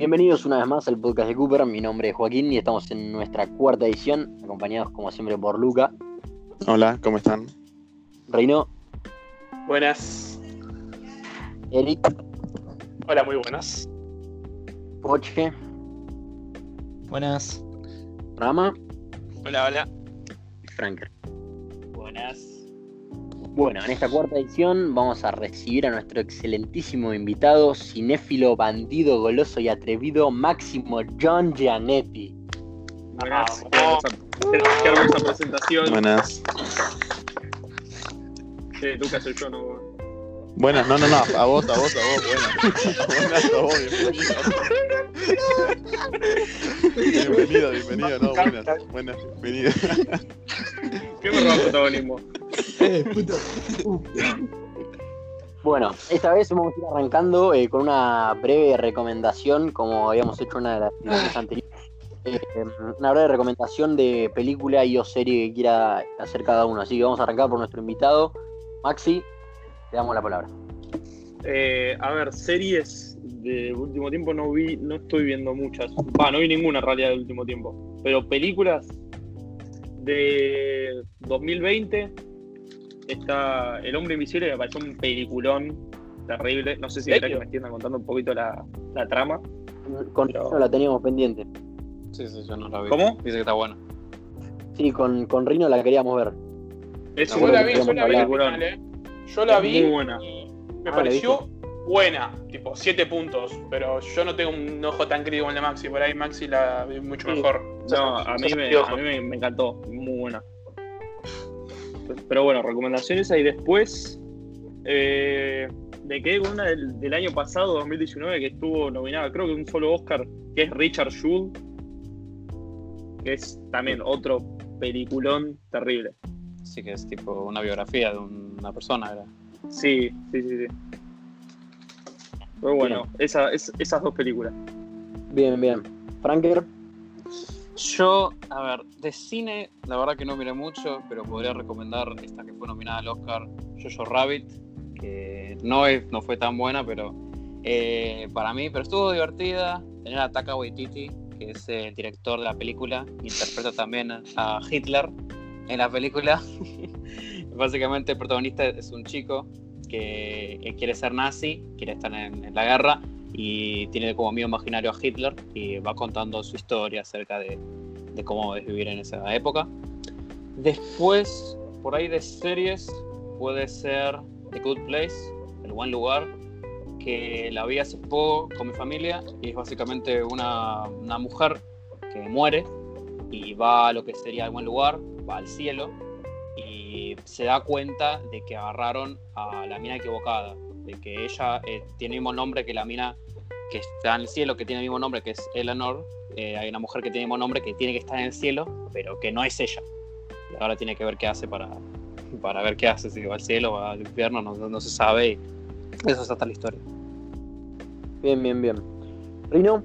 Bienvenidos una vez más al podcast de Cooper. Mi nombre es Joaquín y estamos en nuestra cuarta edición, acompañados como siempre por Luca, Hola, ¿cómo están? Reino, Buenas. Eric, Hola, muy buenas. Poche, Buenas. Rama Hola, hola. Franker. Buenas. Bueno, en esta cuarta edición vamos a recibir a nuestro excelentísimo invitado, cinéfilo, bandido, goloso y atrevido, Máximo John Gianetti. Buenas. Ah, Qué qué hermosa presentación. Buenas. Che, Lucas soy yo, no. Buenas, no, no, no, a vos, a vos, a vos, buenas. Buenas a vos, bienvenido. Bienvenido, bienvenido, no, buenas, buenas, bienvenido. ¿Qué me roba protagonismo? Eh, puto. Bueno, esta vez vamos a ir arrancando eh, con una breve recomendación, como habíamos hecho una de las ediciones anteriores. Eh, una breve recomendación de película y o serie que quiera hacer cada uno. Así que vamos a arrancar por nuestro invitado, Maxi. Le damos la palabra. Eh, a ver, series de último tiempo no vi, no estoy viendo muchas. Va, no vi ninguna en realidad del último tiempo. Pero películas de 2020 está El Hombre Invisible, que me pareció un peliculón terrible. No sé si era que me extienda contando un poquito la, la trama. Con Pero- Rino la teníamos pendiente. Sí, sí, yo no la vi. ¿Cómo? Dice que está buena. Sí, con, con Rino la queríamos ver. Es bueno, vi, hablar. final, ¿eh? Yo la Es vi muy buena. y me Ah, ¿la pareció buena, tipo 7 puntos, pero yo no tengo un ojo tan crítico como el de Maxi, por ahí Maxi la vi mucho Sí. mejor. No, a mí, me, a mí me, me encantó, muy buena. Pero bueno, recomendaciones ahí después. Eh, me quedé con una del, del año pasado, 2019, que estuvo nominada, creo que un solo Oscar, que es Richard Jewell, que es también otro peliculón terrible. Sí, que es tipo una biografía de una persona. Era. Sí, sí, sí, sí. Pero bueno, esa, es- esas dos películas. Bien, bien. Franker, Yo, a ver, de cine, la verdad que no miré mucho, pero podría recomendar esta que fue nominada al Oscar, Jojo Rabbit, que no, es, no fue tan buena, pero eh, para mí, pero estuvo divertida. Tenía a Taka Waititi, que es el director de la película, interpreta también a Hitler en la película. Básicamente el protagonista es un chico que quiere ser nazi, quiere estar en, la guerra y tiene como amigo imaginario a Hitler y va contando su historia acerca de, cómo vivir en esa época. Después, por ahí de series, puede ser The Good Place, El Buen Lugar, que la vi hace poco con mi familia y es básicamente una, una mujer que muere y va a lo que sería buen lugar, va al cielo y se da cuenta de que agarraron a la mina equivocada, de que ella eh, tiene el mismo nombre que la mina que está en el cielo, que tiene el mismo nombre que es Eleanor. Eh, hay una mujer que tiene el mismo nombre que tiene que estar en el cielo, pero que no es ella. Y ahora tiene que ver qué hace para, para ver qué hace, si va al cielo va al infierno, no, no- se sabe. Eso es hasta la historia. bien, bien, bien. Rino,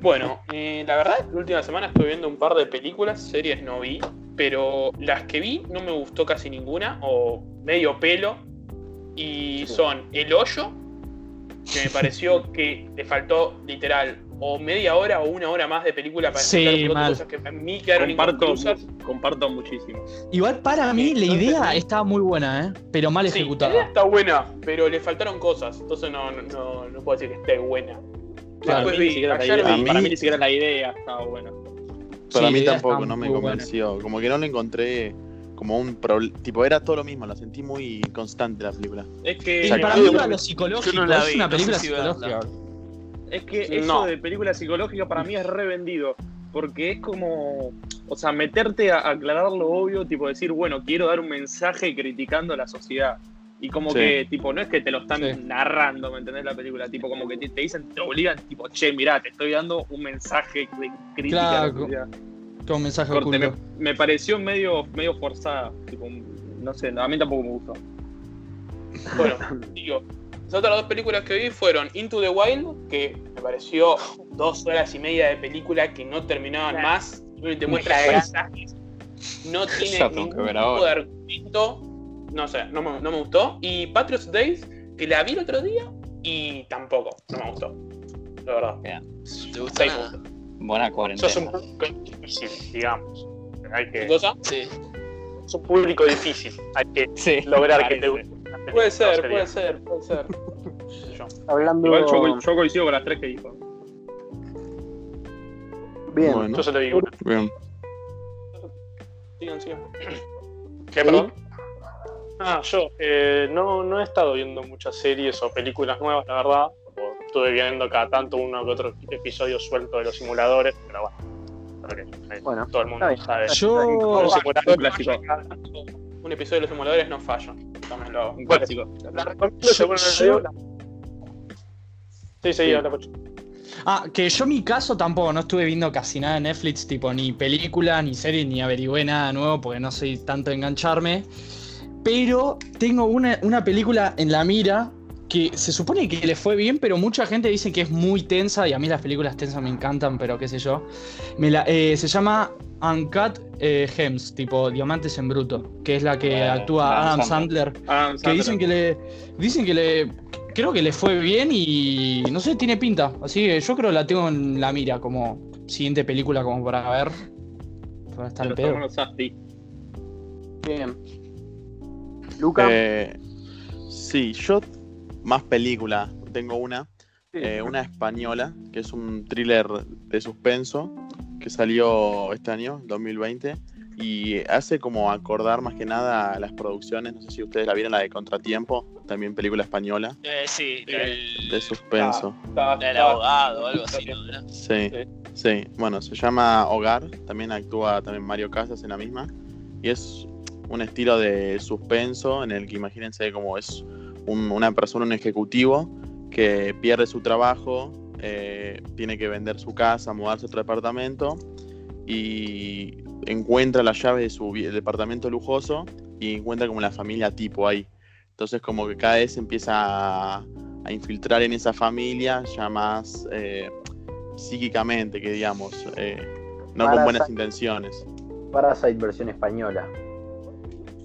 Bueno, eh, la verdad, la última semana estuve viendo un par de películas, series no vi, pero las que vi no me gustó casi ninguna, o medio pelo, y son El Hoyo, que me pareció que le faltó literal o media hora o una hora más de película para Sí, mal. cosas que a mí quedaron Comparto, comparto muchísimo. Igual para mí la idea está muy buena, ¿eh? Pero mal Sí, la idea ejecutada. está buena, pero le faltaron cosas, entonces no, no, no, no puedo decir que esté buena. Claro, Después Para mí, ni vi, siquiera la ayer idea, vi- para mí ni siquiera la idea estaba buena. Para Sí, mí tampoco, no me buena. convenció. Como que no le encontré como un problema. Tipo, era todo lo mismo, la sentí muy constante la película. Es que, para mí va a lo psicológico, yo no la es una no sé película si psicológica. es que eso No. de película psicológica para mí es revendido. Porque es como, o sea, meterte a aclarar lo obvio, tipo decir, bueno, quiero dar un mensaje criticando a la sociedad. Y como Sí. que, tipo, no es que te lo están Sí. narrando, ¿me entendés? La película, tipo, como que te, te dicen, te obligan, tipo, che, mirá, te estoy dando un mensaje de crítica a la Claro. un mensaje Corte, me, pareció medio, medio forzada. Tipo, no sé, a mí tampoco me gustó. Bueno, digo, las otras dos películas que vi fueron Into the Wild, que me pareció dos horas y media de película que no terminaban Claro. más, y te muestra paisajes, no tiene ningún tipo ahora. de argumento, no sé, no me, no me gustó. Y Patriots Days, que la vi el otro día y tampoco, no me gustó. la verdad. ¿Te gusta Seis nada? puntos. Buena Sos cuarentena. un público difícil, digamos. Hay ¿Qué que, cosa? Sí. sos un público difícil. Hay que Sí, lograr que te guste. Puede ser, puede ser, puede ser. yo. Hablando. Igual yo, yo coincido con las tres que dijo. Bien. Bueno. Yo se lo digo. Bien. Sigan, sigan. ¿Qué, perdón? Ah, yo eh, no, no he estado viendo muchas series o películas nuevas, la verdad. O Estuve viendo cada tanto uno que otro episodio suelto de los simuladores, pero bueno. eh, Bueno, todo el mundo bien. sabe. Yo. Los simuladores un episodio de los simuladores no falla. También lo, Un clásico. la recomiendo según el Yo- video. la- Sí, sí, Sí. habla, Pocho. Ah, que yo mi caso tampoco, no estuve viendo casi nada de Netflix, tipo ni película, ni serie, ni averigüé nada nuevo porque no soy tanto de engancharme. Pero tengo una, una película en la mira que se supone que le fue bien, pero mucha gente dice que es muy tensa y a mí las películas tensas me encantan, pero qué sé yo. Me la- eh, se llama Uncut eh, Gems, tipo Diamantes en Bruto, que es la que Eh, actúa Adam Adam Sandler Ah, que dicen que le dicen que le creo que le fue bien y no sé tiene pinta así que yo creo que la tengo en la mira como siguiente película como para ver para estar los pedo. Bien. Luca. Eh, sí, yo más película. Tengo una. eh, una española, que es un thriller de suspenso, que salió este año, 2020, y hace como acordar más que nada a las producciones, no sé si ustedes la vieron, la de Contratiempo, también película española, Eh, sí, del, de suspenso. Está- del está- abogado o algo así. Sí, sí, bueno, se llama Hogar, también actúa también Mario Casas en la misma, y es un estilo de suspenso en el que imagínense como es un- una persona, un ejecutivo, que pierde su trabajo, eh, tiene que vender su casa, mudarse a otro departamento, y encuentra las llaves de su departamento lujoso y encuentra como la familia tipo ahí. Entonces como que cada vez se empieza a, a infiltrar en esa familia ya más eh, psíquicamente, que digamos, eh, no con buenas intenciones. Parasite versión española.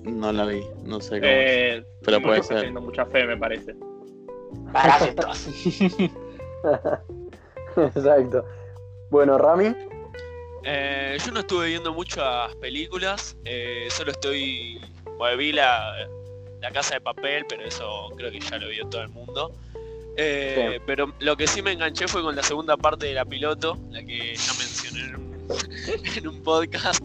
No la vi, no sé cómo. es. Eh, Pero puede ser. teniendo mucha fe, me parece. Parásitos. Exacto. Bueno, Rami. Eh, yo no estuve viendo muchas películas, eh, solo estoy. Bueno, vi la, la Casa de Papel, pero eso creo que ya lo vio todo el mundo. Eh, Pero lo que sí me enganché fue con la segunda parte de la piloto, la que ya mencioné en un, en un podcast.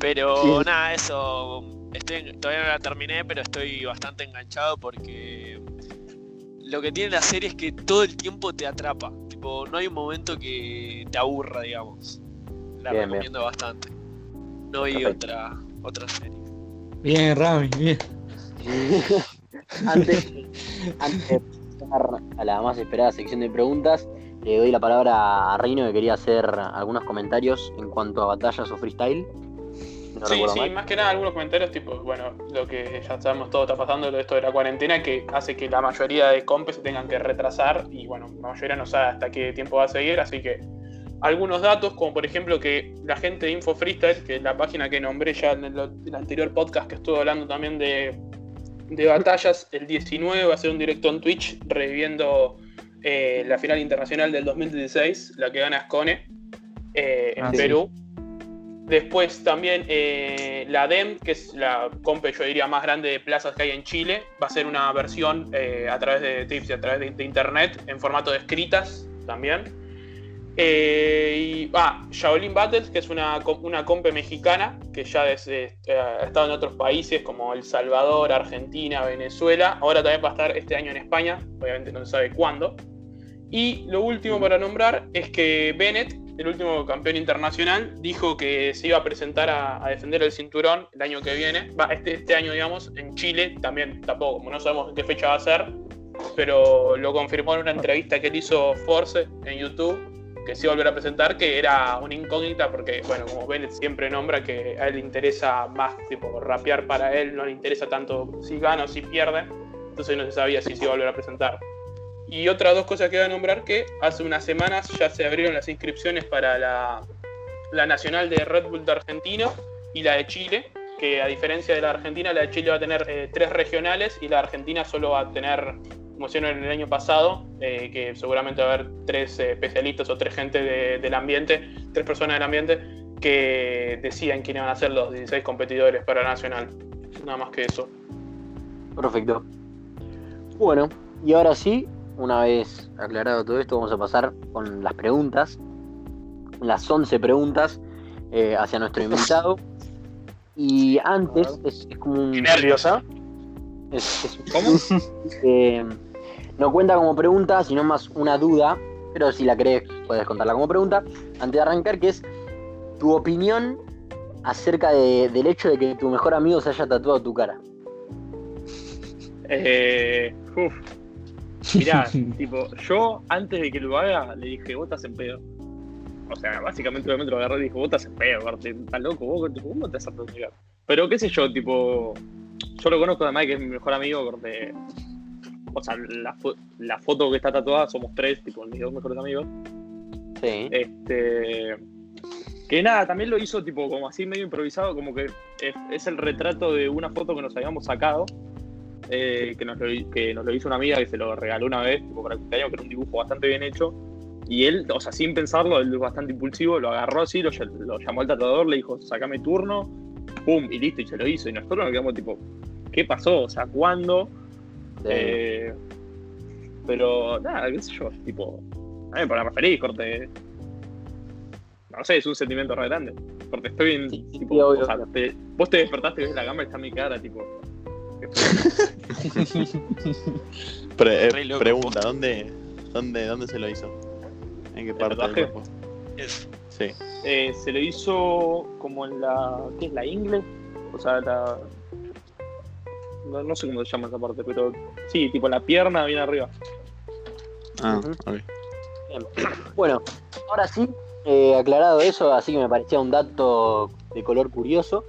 Pero Sí. nada, eso. Estoy, todavía no la terminé, pero estoy bastante enganchado porque lo que tiene la serie es que todo el tiempo te atrapa. Tipo, no hay un momento que te aburra, digamos. La Bien, recomiendo bastante. No vi Perfecto. otra, otra serie. bien Rami bien Antes, antes de pasar a la más esperada sección de preguntas, le doy la palabra a Reino que quería hacer algunos comentarios en cuanto a batallas o freestyle. Si no Sí, sí, mal. más que nada algunos comentarios tipo, bueno, lo que ya sabemos todo está pasando, lo de esto de la cuarentena, que hace que la mayoría de compes se tengan que retrasar y bueno, la mayoría no sabe hasta qué tiempo va a seguir, así que algunos datos, como por ejemplo que la gente de Info Freestyle, que es la página que nombré ya en el, el anterior podcast que estuve hablando también de, de batallas, el 19 va a ser un directo en Twitch reviviendo eh, la final internacional del 2016, la que gana Ascone eh, en Ah, sí. Después también eh, la DEM, que es la compe, yo diría, más grande de plazas que hay en Chile, va a ser una versión eh, a través de tips y a través de, internet, en formato de escritas también. Eh, y ah, Shaolin Battles, que es una, una mexicana que ya ha estado en otros países como El Salvador, Argentina, Venezuela. Ahora también va a estar este año en España, obviamente no se sabe cuándo. Y lo último para nombrar es que Bennett, el último campeón internacional, dijo que se iba a presentar a, defender el cinturón el año que viene, este, este año, digamos, en Chile, también tampoco, como no sabemos qué fecha va a ser, pero lo confirmó en una entrevista que él hizo Force en YouTube, que se iba a volver a presentar, que era una incógnita, porque, bueno, como Bennett siempre nombra que a él le interesa más, tipo, rapear para él, no le interesa tanto si gana o si pierde, entonces no se sabía si se iba a volver a presentar. Y otras dos cosas que voy a nombrar que hace unas semanas ya se abrieron las inscripciones para la, la nacional de Red Bull de Argentina y la de Chile, que a diferencia de la Argentina, la de Chile va a tener eh, tres regionales y la Argentina solo va a tener como hicieron el año pasado, eh, que seguramente va a haber tres eh, especialistas o tres gente de- del ambiente, tres personas del ambiente, que decían quiénes van a ser los 16 competidores para Nacional. Nada más que eso. Perfecto. Bueno, y ahora sí, una vez aclarado todo esto, vamos a pasar con las preguntas. Las 11 preguntas eh, hacia nuestro invitado. Y antes, es, es como un. Qué nervios, ¿ah? es- es- ¿Cómo? eh, no cuenta como pregunta, sino más una duda. Pero si la crees, puedes contarla como pregunta. Antes de arrancar, que es tu opinión acerca de- del hecho de que tu mejor amigo se haya tatuado tu cara. Eh, uf. Mirá, tipo, yo antes de que lo haga le dije, vos estás en pedo. O sea, básicamente obviamente lo agarré y dije, vos estás en pedo, estás loco, vos, tipo, ¿cómo te vas a tatuar? Pero qué sé yo, tipo, yo lo conozco además que es mi mejor amigo, porque, o sea, la, fo- la foto que está tatuada somos tres, tipo, mis dos mejores amigos. Sí. Este. Que nada, también lo hizo tipo como así medio improvisado, como que es, es el retrato de una foto que nos habíamos sacado, eh, que, nos lo, que nos lo hizo una amiga que se lo regaló una vez, tipo para el cumpleaños, que era un dibujo bastante bien hecho. Y él, o sea, sin pensarlo, él es bastante impulsivo, lo agarró así, lo, lo llamó al tatuador, le dijo, sacame turno, pum, y listo, y se lo hizo. Y nosotros nos quedamos tipo, ¿qué pasó? O sea, ¿cuándo? Sí. Eh, pero nada, qué sé yo, tipo, a mí me pone feliz, corte. No sé, es un sentimiento re grande. Corte, estoy en. Sí, tipo, sí, obvio. o sea, te- vos te despertaste y ves la cámara y está mi cara, tipo. Pre- eh, loco, pregunta. ¿dónde, dónde, ¿dónde se lo hizo? ¿En qué parte del cuerpo? Sí. Eh, se lo hizo como en la. ¿Qué es la ingle? O sea, la. No, no sé cómo se llama esa parte, pero. Sí, tipo la pierna bien arriba. Ah, Ujú. ok. Bueno, ahora sí, eh, aclarado eso, así que me parecía un dato de color curioso.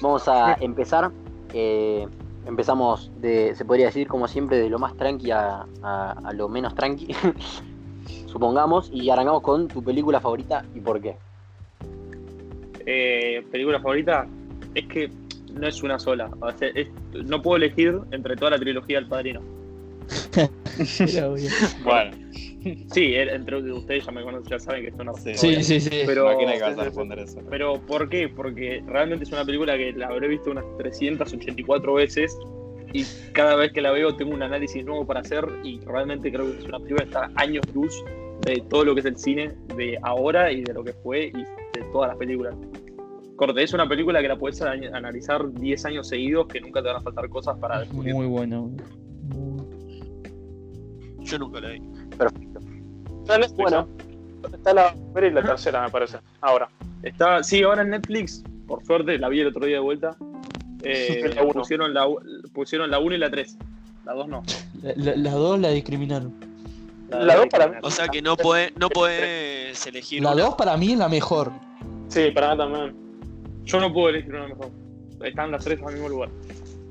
Vamos a empezar. eh, empezamos de, se podría decir como siempre, de lo más tranqui a, a- a lo menos tranqui. Supongamos, y arrancamos con tu película favorita y por qué. Eh, película favorita es que no es una sola. O sea, es- no puedo elegir entre toda la trilogía del Padrino. Bueno, Sí, entre ustedes ya me conocen, ya saben que es una Sí. Sí, sí, sí. Pero, imagina que vas a responder eso. pero ¿por qué? Porque realmente es una película que la habré visto unas 384 veces y cada vez que la veo tengo un análisis nuevo para hacer y realmente creo que es una película que está años luz de todo lo que es el cine de ahora y de lo que fue y de todas las películas. Corte, es una película que la puedes analizar 10 años seguidos que nunca te van a faltar cosas para descubrir. Muy bueno. Yo nunca la vi. Perfecto. Está en Netflix, Bueno. ¿no? Está la primera y la tercera, me parece. Ahora. Está, sí, ahora en Netflix, por suerte, la vi el otro día de vuelta. Eh, La uno. pusieron la pusieron la 1 y la 3. La 2 no. La- la- Las dos la discriminaron. La dos para mí. O sea que no puede, no puedes elegir La una. dos para mí es la mejor. Sí, para mí también. Yo no puedo elegir una mejor. Están las tres al mismo lugar.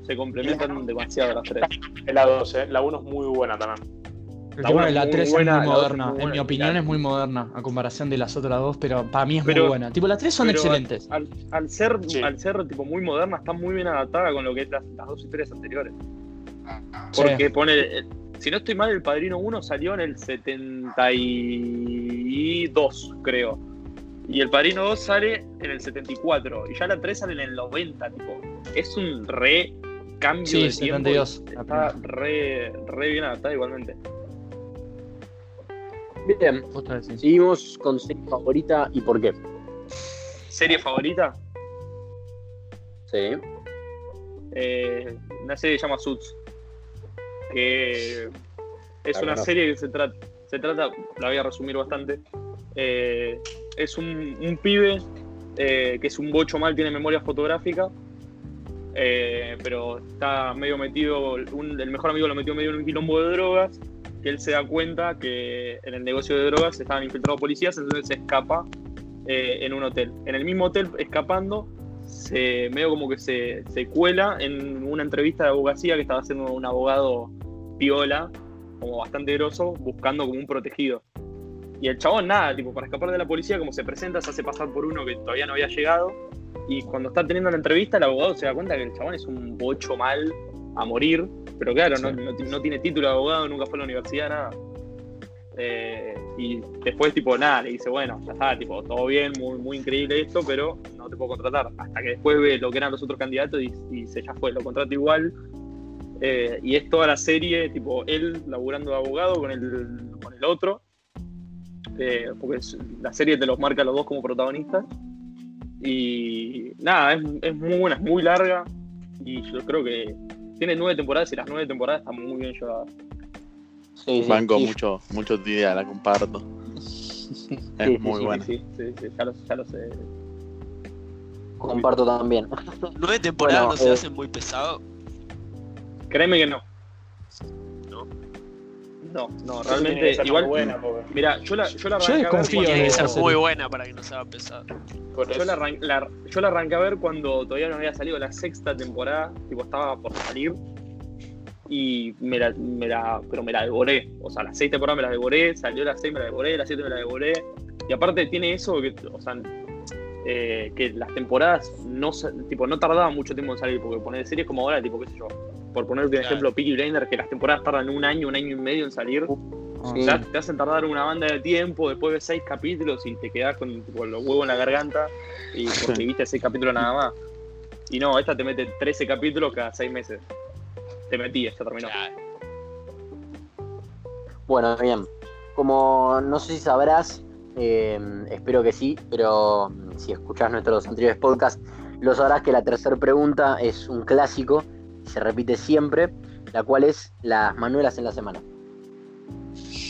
Se complementan demasiado las tres. La 2, ¿eh? La 1 es muy buena también. La es la muy 3 es buena, muy es moderna. muy en mi opinión claro. es muy moderna a comparación de las otras dos, pero para mí es Pero- muy buena. Tipo, las tres son excelentes. Al, al ser, Sí. al ser tipo muy moderna, está muy bien adaptada con lo que es las, las dos historias anteriores. Sí. Porque pone. eh, Si no estoy mal, el Padrino 1 salió en el 72, creo. Y el Padrino 2 sale en el 74. Y ya la 3 sale en el 90, tipo. Es un re cambio Sí, de tiempo. 72, la Está re, re bien adaptada igualmente. Bien, seguimos con serie favorita y por qué. ¿Serie favorita? Sí. Eh, una serie que se llama Suits. Que es La una serie que se, trata se trata, la voy a resumir bastante. eh, es un, un pibe eh, que es un bocho mal, tiene memoria fotográfica. eh, pero está medio metido, un- el mejor amigo lo metió medio en un quilombo de drogas, que él se da cuenta que en el negocio de drogas estaban infiltrados policías, entonces se escapa eh, en un hotel. En el mismo hotel, escapando, se medio como que se, se cuela en una entrevista de abogacía que estaba haciendo un abogado piola, como bastante grosso, buscando como un protegido. Y el chabón, nada, tipo, para escapar de la policía, como se presenta, se hace pasar por uno que todavía no había llegado. Y cuando está teniendo la entrevista, el abogado se da cuenta que el chabón es un bocho mal a morir, pero claro, Sí. no, no, no tiene título de abogado, nunca fue a la universidad, nada. Eh, y después, tipo, nada, le dice, bueno, ya está, tipo, todo bien, muy, muy increíble esto, pero no te puedo contratar. Hasta que después ve lo que eran los otros candidatos y, y dice, ya fue, lo contrato igual. Eh, y es toda la serie, tipo, él laburando de abogado con el, con el otro. Eh, porque es- la serie te los marca a los dos como protagonistas. Y nada, es, es muy buena, es muy larga. Y yo creo que tiene nueve temporadas y las nueve temporadas están muy bien llevadas. Sí, sí, Banco sí. mucho, mucho tu idea, la comparto. Es Sí, muy sí, buena. Sí, sí, sí, ya lo, ya lo sé. Comparto también. Nueve temporadas Bueno, no se eh, hacen muy pesado. Créeme que. ¿No? No, no, Tiene que realmente ser igual. muy buena, porque- Mira, yo la, yo la Yo arranqué a ver desconfío Tiene cuando- que ser muy serie. buena para que no sea pesado. por Yo la, arran- la- yo la arranqué a ver cuando todavía no había salido la sexta temporada, tipo estaba por salir. Y me la, me la- pero me la devoré. O sea, las seis temporadas me las devoré, salió las seis me la devoré, las siete me la devoré. Y aparte tiene eso que, o sea, eh, que las temporadas no sa- tipo no tardaban mucho tiempo en salir, porque poner series como ahora, tipo, qué sé yo, por ponerte un Claro. ejemplo, Peaky Blinders, que las temporadas tardan un año, un año y medio en salir. Sí. Ya te hacen tardar una banda de tiempo, después ves seis capítulos y te quedas con, los huevos en la garganta y porque viste seis capítulos nada más. Y no, esta te mete 13 capítulos cada seis meses. Te metí, ya terminó. Bueno, bien. Como no sé si sabrás, eh, espero que sí, pero mm, si escuchás nuestros anteriores podcasts, lo sabrás que la tercera pregunta es un clásico, se repite siempre, la cual es las manuelas en la semana.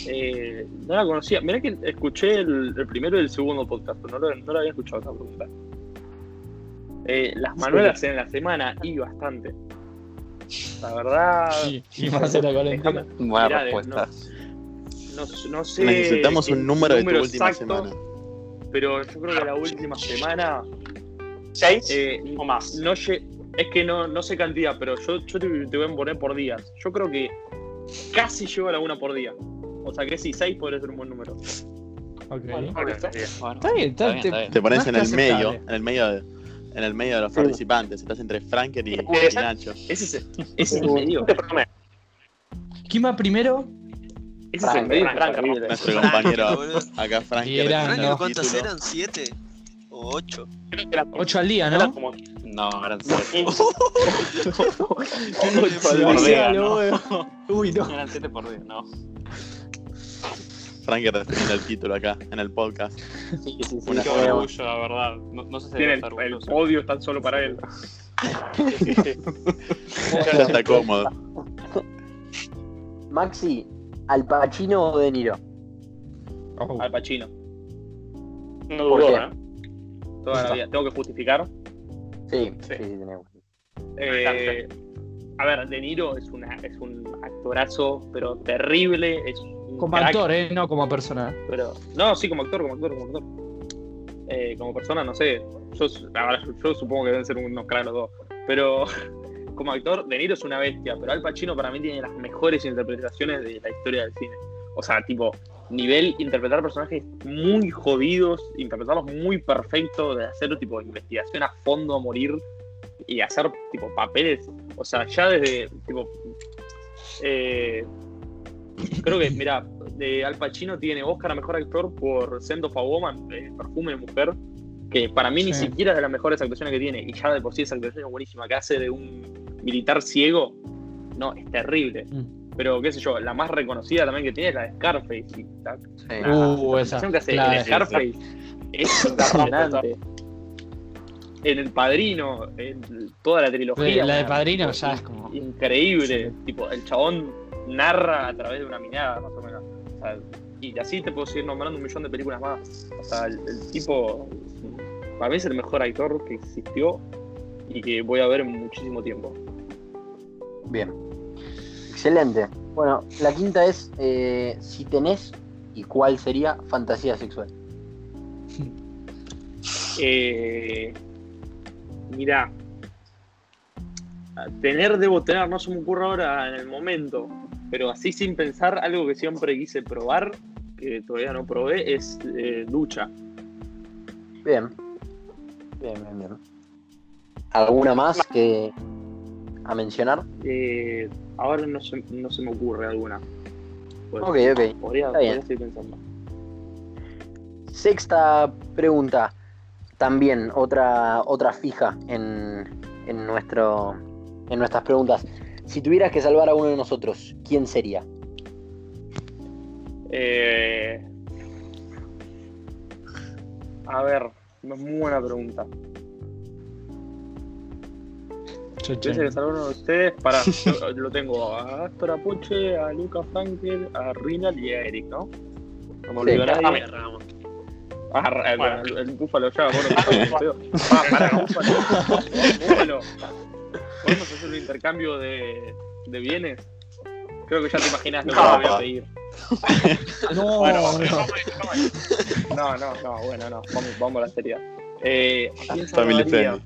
Eh, no la conocía. Mirá que escuché el, el primero y el segundo podcast, pero no lo, no lo había escuchado esa pregunta. Eh, las manuelas en la semana y bastante. La verdad. Y, y más en la cuarentena. déjame- Buena mirá, respuesta. No, no sé. Necesitamos un número de tu última exacto, semana. Pero yo creo que la última semana. ¿Seis eh, o más? no lle- es que no, no sé cantidad, pero yo, yo te, te voy a poner por días. Yo creo que casi llego a la una por día. O sea que sí, seis podría ser un buen número. Ok. Bueno, Bueno, Está bien, está, está bien, está bien. Te pones en el medio, en el medio de, en el medio de los Sí. participantes. Estás entre Franker y, y Nacho. Ese es, ese es el medio. Te prometo. ¿Quién va primero? Ese es el Frank, medio. Frank, Frank. Nuestro compañero acá, Franker. Y era, con el no. ¿Cuántas título. eran? ¿Siete? ¿O ocho? Creo que era como- Ocho al día, era ¿no? como No, eran siete. 15 Sí, por sí, día, lo ¿no? veo. Uy, no. Eran siete por día, no. Franker defendiendo el título acá, en el podcast. Sí, sí, sí. Qué orgullo, la verdad. No, no sé si Tiene debe el, estar el podio tan solo para él. Ya está cómodo. Maxi, ¿Al Pacino o De Niro? Oh. Al Pacino. No ¿Por dudó? ¿eh? Toda la vida. Tengo que justificar. Sí, Sí. sí, tenemos. Eh, a ver, De Niro es, una, es un actorazo, pero terrible. Es un Como crack, actor, ¿eh? No como persona. Pero, no, sí, como actor, como actor, como actor. Eh, como persona, no sé. Yo, ahora, yo, yo supongo que deben ser unos cracks los dos. Pero como actor, De Niro es una bestia. Pero Al Pacino para mí tiene las mejores interpretaciones de la historia del cine. O sea, tipo, nivel interpretar personajes muy jodidos, interpretarlos muy perfectos, de hacer tipo investigación a fondo a morir y hacer tipo papeles. O sea, ya desde tipo. eh, creo que, mira, de Al Pacino tiene Oscar a mejor actor por Scent of a Woman, eh, Perfume de Mujer, que para mí ni siquiera es de las mejores actuaciones que tiene, y ya de por sí esa actuación es buenísima, que hace de un militar ciego, no, es terrible. Mm. Pero qué sé yo, la más reconocida también que tiene es la de Scarface. Y la, Sí. la Uh, esa, que hace claro. en Scarface es impresionante. En El Padrino, en toda la trilogía. La de Padrino ya es como. increíble. Tipo, el chabón narra a través de una mirada, más o menos. O sea, y así te puedo seguir nombrando un millón de películas más. O sea, el, el tipo, para mí es el mejor actor que existió y que voy a ver en muchísimo tiempo. Bien. Excelente. Bueno, la quinta es eh, si tenés y cuál sería fantasía sexual. Eh, mira, tener debo tener, no se me ocurre ahora en el momento, pero así sin pensar, algo que siempre quise probar, que todavía no probé, es eh, ducha. Bien. Bien, bien, bien. ¿Alguna más que, a mencionar? Eh, ahora no se, no se me ocurre alguna. Pues, Ok, ok. Podría, Está bien. podría pensando. Sexta pregunta. También otra, otra fija en, en, nuestro, en nuestras preguntas. Si tuvieras que salvar a uno de nosotros, ¿quién sería? Eh, a ver, muy buena pregunta. Piensa que salvar uno de ustedes. Para, yo lo tengo a Astor Apoche, a Luca Frankel, a Rinal y a Eric, ¿no? No me olvido Sí. a nadie. Ah, Ramos. Ah, Ra- Bueno. el, el Búfalo ya, bueno, ah, pará, Búfalo. Búfalo. ¿Podemos hacer un intercambio de, de bienes? Creo que ya te imaginas lo que No. te voy a pedir. No, Bueno, no. No, no, no, bueno, no. Vamos, vamos a la seriedad. Eh, ¿a quién salvaría?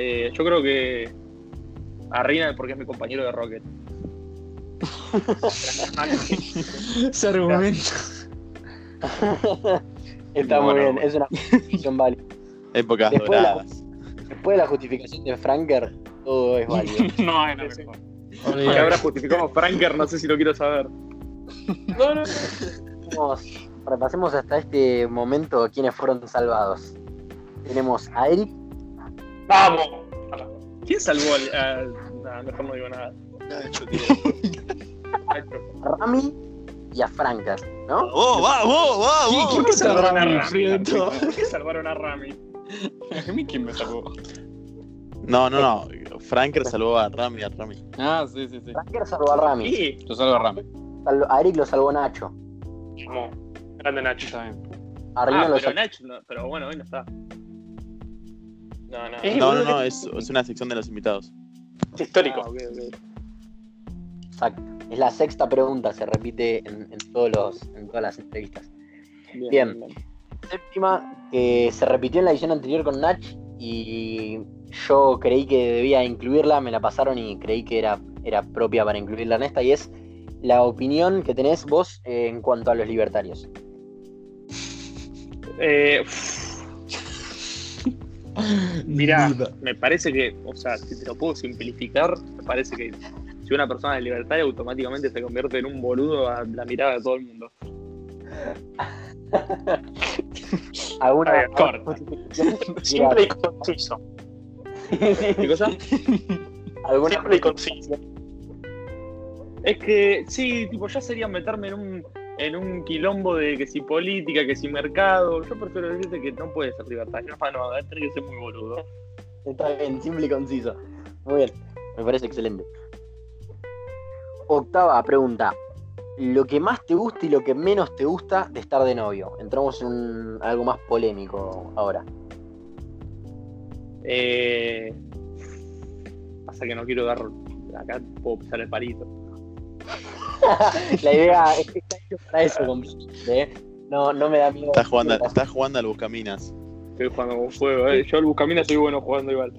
Eh, yo creo que a Reina porque es mi compañero de Rocket. Ese argumento. Está Bueno, muy bien, es una justificación válida. Épocas Después de la- doradas. Después de la justificación de Franker, todo es válido. no, no, mejor. Olvidate. Que ahora justificamos Franker, no sé si lo quiero saber. No, no, Vamos, repasemos hasta este momento quiénes fueron salvados. Tenemos a Eric, vamos. ¿Quién salvó al.? al- nah, mejor no digo nada. Nacho, tío. a Rami y a Franker, ¿no? ¡Vamos, vamos, vamos! ¿Por qué salvaron a Rami, salvaron a Rami? ¿A mí quién me salvó? No, no, no. Franker salvó a Rami, a Rami. Ah, sí, sí, sí. Franker salvó a Rami, ¿Qué? Lo salvo a Rami. salvo- a Eric lo salvó Nacho, Vamos. Grande Nacho. Está bien. a Ah, lo pero salvó. Nacho, no, pero bueno, hoy no está. No, no. No, no, boludo, no, ¿qué- es, es una sección de los invitados. Es histórico. Ah. Exacto. Es la sexta pregunta, se repite en, en todos los, en todas las entrevistas. Bien, Bien. bien. Séptima, que se repitió en la edición anterior con Nach y yo creí que debía incluirla, me la pasaron y creí que era, era propia para incluirla en esta y es la opinión que tenés vos eh, en cuanto a los libertarios. Eh, Mirá, me parece que, o sea, si te lo puedo simplificar, me parece que si una persona es libertaria automáticamente se convierte en un boludo a la mirada de todo el mundo. ¿Alguna, alguna corta. Simple y conciso. ¿Qué cosa? ¿Alguna Simple y conciso. Es que sí, tipo, ya sería meterme en un, en un quilombo de que si política, que si mercado. Yo prefiero decirte que no puede ser libertario, no, no, tiene que ser muy boludo. Está bien, simple y conciso. Muy bien, me parece excelente. Octava pregunta. Lo que más te gusta y lo que menos te gusta de estar de novio. Entramos en un- algo más polémico ahora. Eh, pasa que no quiero dar. Acá puedo pisar el palito. La idea es que está hecho para eso, completamente, ¿eh? No, no me da miedo. Estás jugando, estás jugando al Buscaminas. Estoy jugando con fuego, eh. Yo al Buscamina soy bueno jugando igual.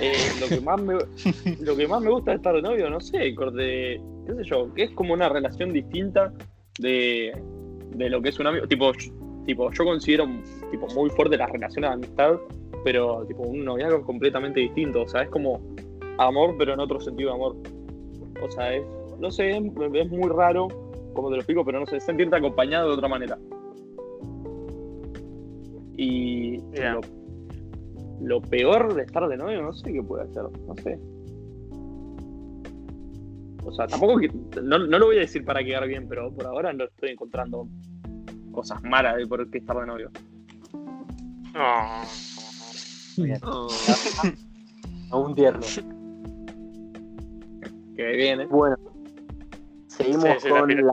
Eh, lo, que más me, lo que más me gusta de estar de novio, no sé, corte, qué sé yo, que es como una relación distinta de, de lo que es un amigo. Tipo, yo- tipo, yo considero tipo, muy fuerte las relaciones de amistad, pero tipo un noviazgo es completamente distinto. O sea, es como amor, pero en otro sentido de amor. O sea, es, no sé, es, es muy raro, como te lo explico, pero no sé, sentirte acompañado de otra manera. Y lo, lo peor de estar de novio, no sé qué puede hacer, no sé. O sea, tampoco que, no, no lo voy a decir para quedar bien, pero por ahora no estoy encontrando cosas malas de por qué estar de novio. No. Oh. Aún tierno. Que viene. Bueno, seguimos Sí, sí, la con pila. la...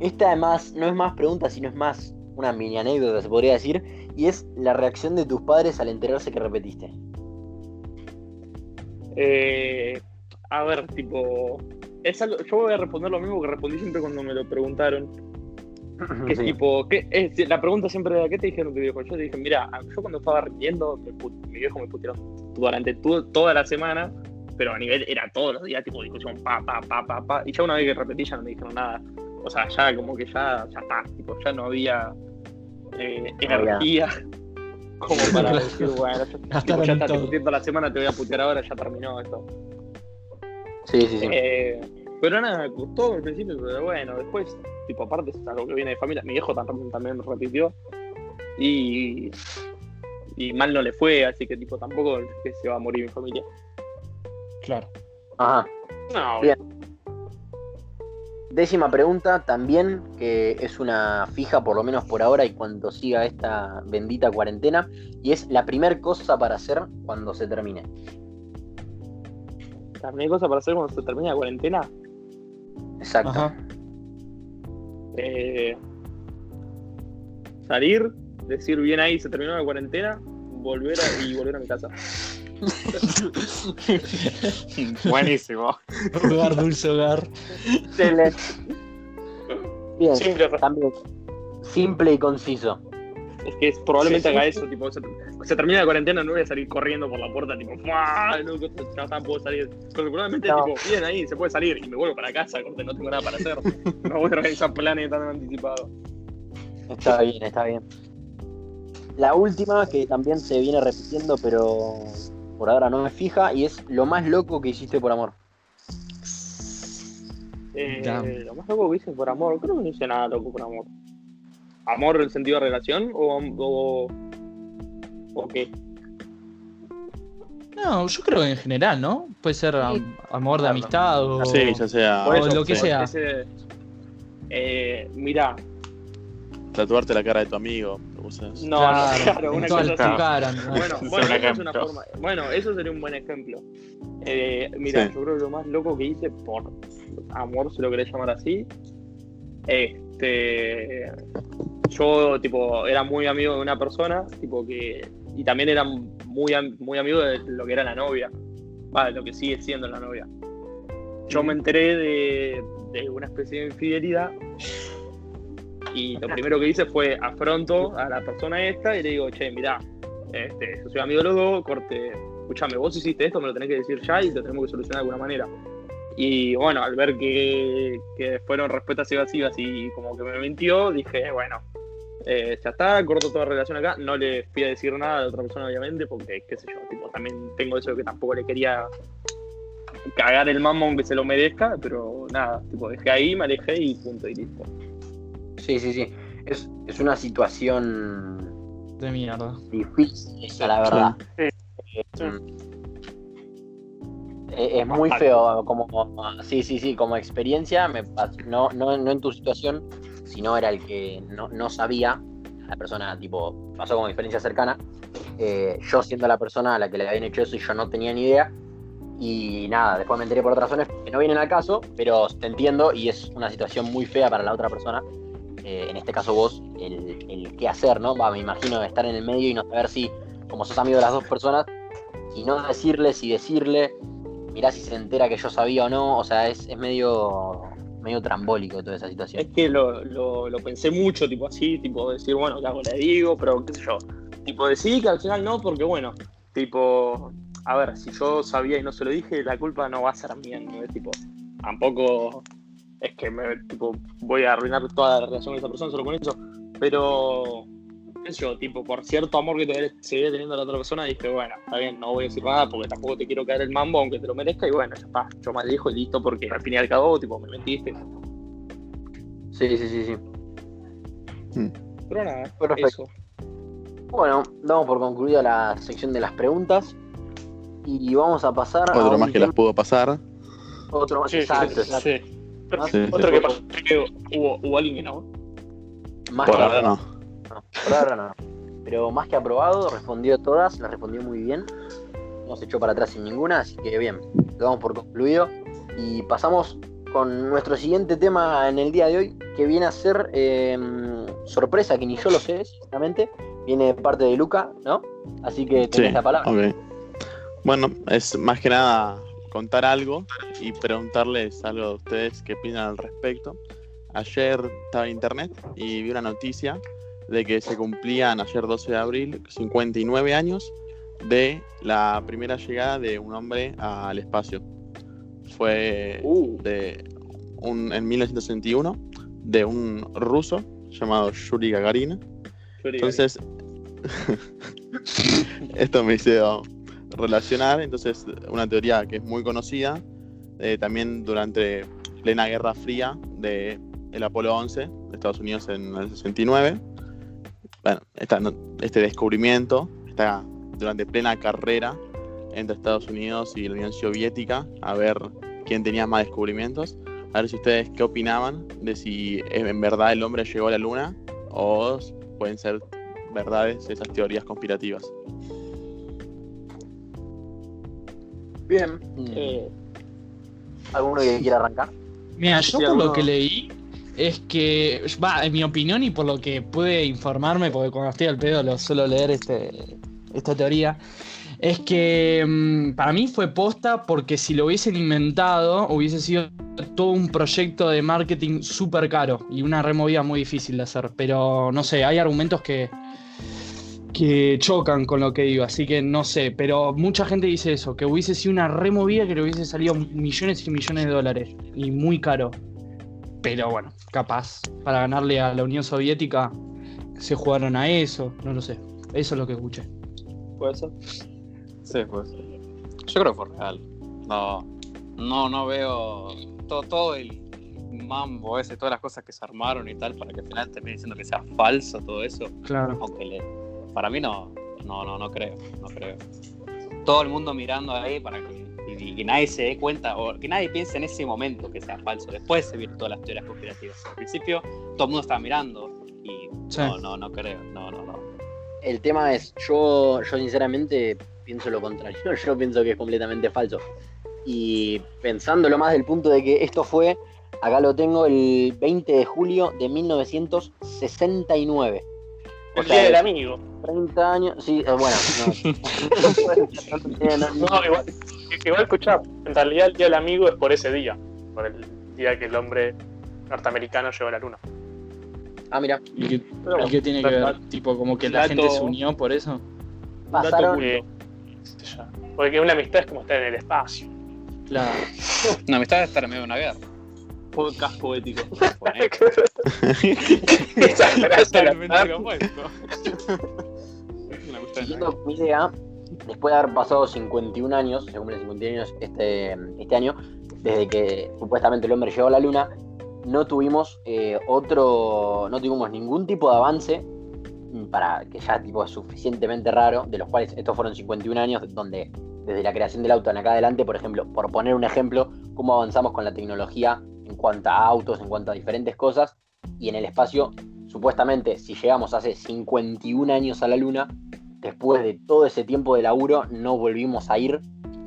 Esta además no es más pregunta, sino es más una mini anécdota, se podría decir, y es la reacción de tus padres al enterarse que repetiste. Eh, a ver, tipo. Es algo, yo voy a responder lo mismo que respondí siempre cuando me lo preguntaron. Que Sí. tipo, ¿qué, es, la pregunta siempre era, ¿qué te dijeron tu viejo? Yo te dije, mira, yo cuando estaba put- mi viejo me putearon durante tu- toda la semana, pero a nivel, era todos los días, tipo discusión, pa, pa, pa, pa, pa, y ya una vez que repetí ya no me dijeron nada. O sea, ya como que ya, ya está, tipo, ya no había eh, No energía. Como para decir, bueno, ya, tipo, ya está la semana, te voy a putear ahora, ya terminó esto. Sí, sí, sí. Eh, pero nada, me gustó al principio, pero bueno, después, tipo, aparte es algo que viene de familia. Mi viejo tam- también me repitió. Y, y mal no le fue, así que tipo tampoco es que se va a morir mi familia. Claro. Ajá. No, Bien. Décima pregunta, también, que es una fija, por lo menos por ahora, y cuando siga esta bendita cuarentena, y es la primer cosa para hacer cuando se termine. La primera cosa para hacer cuando se termina la cuarentena, Exacto. Ajá. eh, salir, decir bien ahí, se terminó la cuarentena, volver a, y volver a mi casa. Buenísimo. Hogar, dulce hogar. Excelente. Bien, simple. también. Simple y conciso. Es que es- probablemente Sí, sí. haga eso, tipo, se, se termina la cuarentena, no voy a salir corriendo por la puerta, tipo, ¡fua! no, no, no puedo salir. Porque probablemente, No. tipo, bien ahí, se puede salir y me vuelvo para casa, corte, no tengo nada para hacer. No voy a organizar planes tan anticipados. Está bien, está bien. La última, que también se viene repitiendo, pero por ahora no me fija, y es lo más loco que hiciste por amor. Eh, lo más loco que hice por amor, creo que no hice nada loco por amor. ¿Amor en el sentido de relación o, o, o qué? No, yo creo que en general, ¿no? Puede ser am- amor de amistad o. Sí, ya sea o lo que sea. ese- eh, mira, tatuarte la cara de tu amigo. cosas. no, Claro, no, claro, una cosa así. cara, ¿no? Bueno, eso es una ejemplo. forma. Bueno, eso sería un buen ejemplo. Eh, mira, Sí. yo creo que lo más loco que hice por amor, si lo querés llamar así, este, yo tipo era muy amigo de una persona, tipo que y también era muy am- muy amigo de lo que era la novia, va, de lo que sigue siendo la novia. Yo me enteré de, de una especie de infidelidad y lo primero que hice fue afronto a la persona esta y le digo, che, mirá, este, yo soy amigo de los dos, corte, escúchame, vos hiciste esto, me lo tenés que decir ya y lo tenemos que solucionar de alguna manera. Y bueno, al ver que, que fueron respuestas evasivas y como que me mintió, dije, bueno, eh, ya está, corto toda relación acá, no le fui a decir nada a la otra persona, obviamente, porque, qué sé yo, tipo, también tengo eso de que tampoco le quería cagar el mambo aunque se lo merezca, pero nada, tipo, dejé ahí, me alejé y punto, y listo. Sí, sí, sí. Es, es una situación De mierda. difícil, esa, la verdad. Sí. Eh, Sí. eh, Es muy feo, como, sí, sí, sí, como experiencia, me pas- no, no, no en tu situación, sino era el que no, no sabía, la persona, tipo, pasó como experiencia cercana, eh, yo siendo la persona a la que le habían hecho eso y yo no tenía ni idea, y nada, después me enteré por otras razones que no vienen al caso, pero te entiendo y es una situación muy fea para la otra persona, eh, en este caso vos, el, qué hacer, ¿no? Va, me imagino estar en el medio y no saber si, como sos amigo de las dos personas, y no decirle, si decirle, mirá si se entera que yo sabía o no, o sea, es, es medio, medio trambólico toda esa Es situación. que lo, lo, lo pensé mucho, tipo así, tipo decir, bueno, ¿qué hago? Le digo, pero qué sé yo. Tipo decir que al final no, porque bueno, tipo, a ver, si yo sabía y no se lo dije, la culpa no va a ser mía, ¿no? Es tipo, tampoco es que me, tipo, voy a arruinar toda la relación con esa persona solo con eso, pero, qué sé yo, tipo, por cierto amor que todavía seguía teniendo a la otra persona, dije, bueno, está bien, no voy a decir nada porque tampoco te quiero caer el mambo, aunque te lo merezca, y bueno, ya está, yo maldijo y listo, porque al fin y al cabo, tipo, me mentiste. Sí, sí, sí, sí. Pero nada, Perfecto. eso. Bueno, damos por concluida la sección de las preguntas y vamos a pasar a Otro un más que las pudo pasar. otro más, Sí, exacto, sí, exacto. sí. Sí, Otro sí. que pasó. Creo, hubo, hubo alguien que no. más Por que ahora no. No, por ahora no. Pero más que aprobado, respondió todas, las respondió muy bien. No se echó para atrás sin ninguna, así que bien, lo damos por concluido. Y pasamos con nuestro siguiente tema en el día de hoy, que viene a ser eh, sorpresa, que ni yo lo sé, sinceramente. Viene de parte de Luca, ¿no? Así que tenés Sí, la palabra. ok. Bueno, es más que nada contar algo y preguntarles algo de ustedes qué opinan al respecto. Ayer estaba en internet y vi una noticia de que se cumplían ayer 12 de abril 59 años de la primera llegada de un hombre al espacio. Fue Uh, de un, en 1961 de un ruso llamado Yuri Gagarin. Entonces, esto me hizo relacionar, entonces, una teoría que es muy conocida, eh, también durante plena Guerra Fría de el Apolo 11 de Estados Unidos en el 69. Bueno, esta- este descubrimiento está durante plena carrera entre Estados Unidos y la Unión Soviética a ver quién tenía más descubrimientos. A ver si ustedes qué opinaban de si en verdad el hombre llegó a la luna o pueden ser verdades esas teorías conspirativas. Bien. Eh, ¿Alguno que quiera arrancar? Mira, yo Sí, por lo que leí es que, va, en mi opinión y por lo que pude informarme, porque cuando estoy al pedo lo suelo leer este, esta teoría, es que mm, para mí fue posta porque si lo hubiesen inventado hubiese sido todo un proyecto de marketing súper caro y una removida muy difícil de hacer. Pero no sé, hay argumentos que, que chocan con lo que digo, así que no sé, pero mucha gente dice eso, que hubiese sido una removida que le hubiese salido millones y millones de dólares y muy caro. Pero bueno, capaz, para ganarle a la Unión Soviética se jugaron a eso, no lo sé. Eso es lo que escuché. ¿Puede ser? Sí, pues. Yo creo que fue real. No, no, no veo todo, todo el mambo ese, todas las cosas que se armaron y tal, para que al final termine diciendo que sea falso todo eso. Claro. Aunque le, para mí no, no, no, no creo, no creo. Todo el mundo mirando ahí para que, y, y que nadie se dé cuenta, o que nadie piense en ese momento que sea falso. Después se vieron todas las teorías conspirativas. Al principio todo el mundo estaba mirando y Sí. no, no, no creo, no, no, no. El tema es, yo, yo sinceramente pienso lo contrario. Yo pienso que es completamente falso. Y pensándolo más del punto de que esto fue, acá lo tengo, el 20 de julio de 1969. O El sea, día del amigo. 30 años, sí, eh, bueno, no. igual, igual escuchá, en realidad el día del amigo es por ese día, por el día que el hombre norteamericano llegó a la luna. Ah, mira, ¿Y qué, Pero y qué tiene que ver? Tipo, como que la dato- gente se unió por eso. pasaron, que- yo, Porque una amistad es como estar en el espacio. Claro. Una amistad de estar en medio de una guerra. Podcast poético. Siguiendo mi idea, después de haber pasado 51 años, se cumplen 51 años este, este año, desde que supuestamente el hombre llegó a la luna, no tuvimos eh, otro, no tuvimos ningún tipo de avance para que ya tipo es suficientemente raro, de los cuales estos fueron 51 años, donde desde la creación del auto en acá adelante, por ejemplo, por poner un ejemplo, cómo avanzamos con la tecnología cuanto a autos, en cuanto a diferentes cosas, y en el espacio, supuestamente, si llegamos hace 51 años a la luna, después de todo ese tiempo de laburo, no volvimos a ir,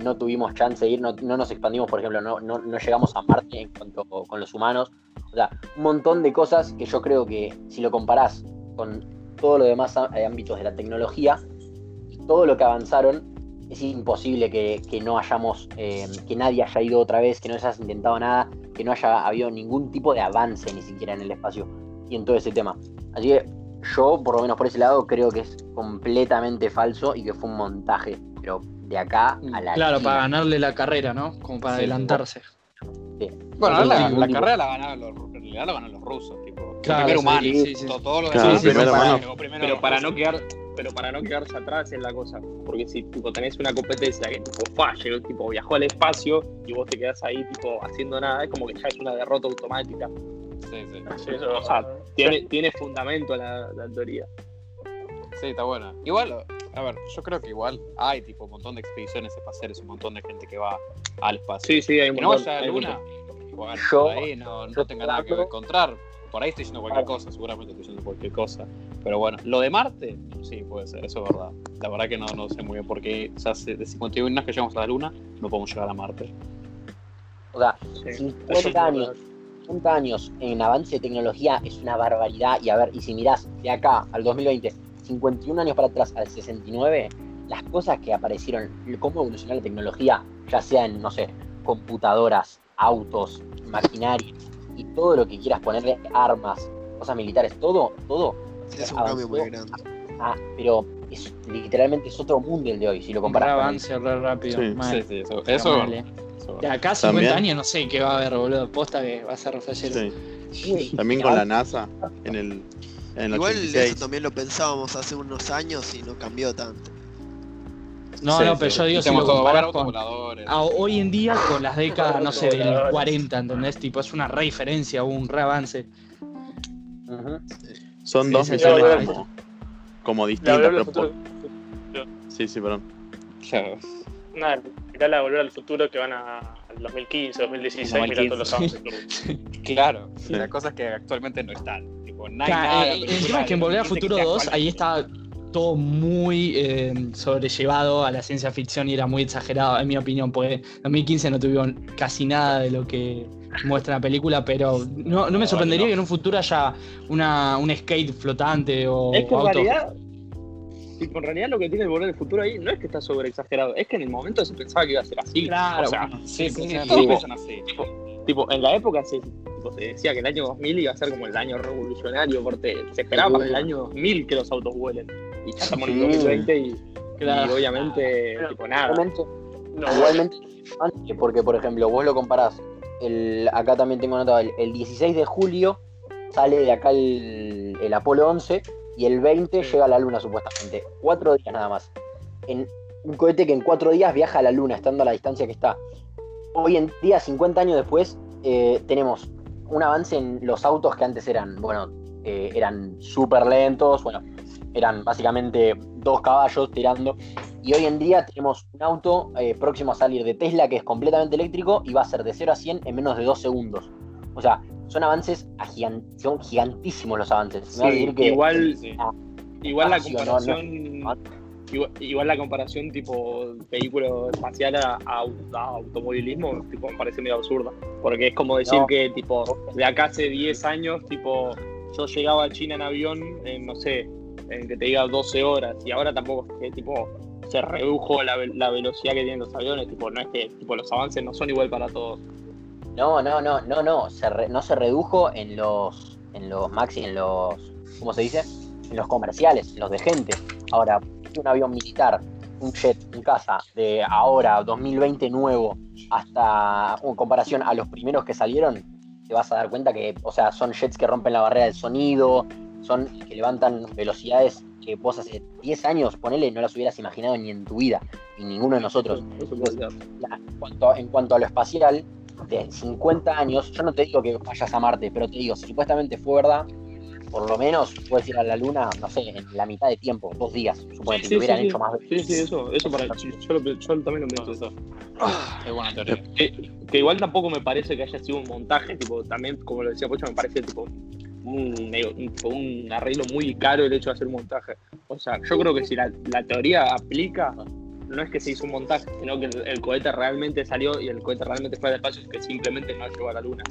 no tuvimos chance de ir, no, no nos expandimos, por ejemplo, no, no, no llegamos a Marte en cuanto con los humanos. O sea, un montón de cosas que yo creo que si lo comparás con todo lo demás eh, ámbitos de la tecnología, todo lo que avanzaron, es imposible que, que no hayamos, eh, que nadie haya ido otra vez, que no hayas intentado nada, que no haya habido ningún tipo de avance ni siquiera en el espacio y en todo ese tema. Así que yo, por lo menos por ese lado, creo que es completamente falso y que fue un montaje, pero de acá a la Claro, China. para ganarle la carrera, ¿no? Como para Sí, adelantarse. Bueno, No la, carrera la ganaron los, en realidad la ganaron los rusos, tipo. Claro, el primer sí, humano, sí, sí. to- todo lo Claro, demás. sí, primero para- primero Pero para no quedar, pero para no quedarse atrás es la cosa. Porque si tipo, tenés una competencia que tipo, fa, llegó, tipo, viajó al espacio y vos te quedás ahí tipo haciendo nada, es como que ya es una derrota automática. Sí, sí. Sí, eso- O sea, tiene, tiene fundamento la, la teoría. Sí, está buena. Igual, a ver, yo creo que igual hay tipo un montón de expediciones espaciales, un montón de gente que va al espacio. Sí, sí, hay un que no vaya a luna, bueno, Yo- por ahí no, no tenga nada que encontrar. Por ahí estoy diciendo cualquier cosa, seguramente estoy diciendo cualquier cosa. Pero bueno, lo de Marte, sí, puede ser, eso es verdad. La verdad que no, no sé muy bien por qué, o sea, hace de 51 años que llegamos a la luna, no podemos llegar a Marte. O sea, Sí. 50 años, 50 años en avance de tecnología es una barbaridad. Y a ver, y si mirás de acá al 2020, 51 años para atrás al 69, las cosas que aparecieron, cómo evolucionó la tecnología, ya sea en, no sé, computadoras, autos, maquinaria y todo lo que quieras ponerle, armas, cosas militares, todo, todo. Es un avanzó cambio muy grande. a- pero es, literalmente es otro mundo el de hoy, si lo Un comparas con el- avance re rápido. Sí, mal. Sí, sí, eso, eso Mal, eh. eso De acá a 50 También. años no sé qué va a haber, boludo. Posta que va a ser flashero. Sí. Sí, También con la NASA, en el En el Igual 86. eso también lo pensábamos hace unos años y no cambió tanto. No, Sí, no, pero sí. yo digo si lo comparás autos con, a hoy en día con las décadas, no sé, del 40, ¿entendés? Tipo, es una re diferencia, un re avance. Ujú. Son Sí, dos sí, misiones sí. como, como distintas. por-. Sí, sí, perdón. Claro. Nada, la volver al futuro que van a, al 2015, 2016, mirá todos los 2015. avances. Claro, Sí. la cosa es que actualmente no están. Tipo, no hay Claro, nada. eh, el tema es que en Volver al Futuro 2 ahí está todo muy eh, sobrellevado a la ciencia ficción y era muy exagerado, en mi opinión, porque en 2015 no tuvieron casi nada de lo que muestra la película, pero no, no me sorprendería no. que en un futuro haya una, un skate flotante o Es que en auto. realidad, tipo, en realidad lo que tiene el volver al futuro ahí no es que está sobre exagerado, es que en el momento se pensaba que iba a ser así. Claro, O sea, bueno, Sí, sí, sí, así. tipo, en la época se, tipo, se decía que el año 2000 iba a ser como el año revolucionario, porque se esperaba para el año 2000 que los autos vuelen. Y ya estamos en el Sí. 2020 y, Claro. y obviamente, Pero- tipo, nada. Igualmente, No, igualmente, antes, porque por ejemplo, vos lo comparás, el, acá también tengo anotado, el, el 16 de julio sale de acá el, el Apolo 11 y el 20 llega a la Luna supuestamente. Cuatro días nada más. En un cohete que en cuatro días viaja a la Luna, estando a la distancia que está. Hoy en día, 50 años después, eh, tenemos un avance en los autos que antes eran, bueno, eh, eran súper lentos, bueno, eran básicamente dos caballos tirando. Y hoy en día tenemos un auto eh, próximo a salir de Tesla que es completamente eléctrico y va a ser de 0 a 100 en menos de 2 segundos. O sea, son avances a gigan- son gigantísimos los avances. Sí, decir que igual, Sí. igual la no, comparación. Igual, igual la comparación tipo vehículo espacial a, a- a automovilismo tipo, me parece medio absurda. Porque es como decir No. que tipo de acá hace 10 años, tipo, yo llegaba a China en avión en, no sé, en que te diga 12 horas, y ahora tampoco es que tipo se redujo la, la velocidad que tienen los aviones, tipo, no es que tipo los avances no son igual para todos. No, no, no, no, no. Se no se redujo en los. en los maxi, en los. ¿cómo se dice? En los comerciales, en los de gente. Ahora, un avión militar, un jet, un caza de ahora, 2020 nuevo, hasta en comparación a los primeros que salieron, te vas a dar cuenta que, o sea, son jets que rompen la barrera del sonido, son que levantan velocidades que vos hace 10 años, ponele, no las hubieras imaginado ni en tu vida, ni ninguno de nosotros. En, cuanto, en cuanto a lo espacial, de 50 años, yo no te digo que vayas a Marte, pero te digo, si supuestamente fue verdad, por lo menos puedes ir a la Luna, no sé, en la mitad de tiempo, dos días, suponete, Sí, que sí, hubieran sí, hecho más Sí, sí, eso, eso para yo, lo- yo también lo pienso eso. Es buena teoría. Que, que igual tampoco me parece que haya sido un montaje, tipo, también, como lo decía Pocho, me parece tipo un, un- un arreglo muy caro el hecho de hacer un montaje. O sea, yo creo que si la, teoría aplica, no es que se hizo un montaje, sino que el, cohete realmente salió y el cohete realmente fue al espacio, es que simplemente no llegó a la luna.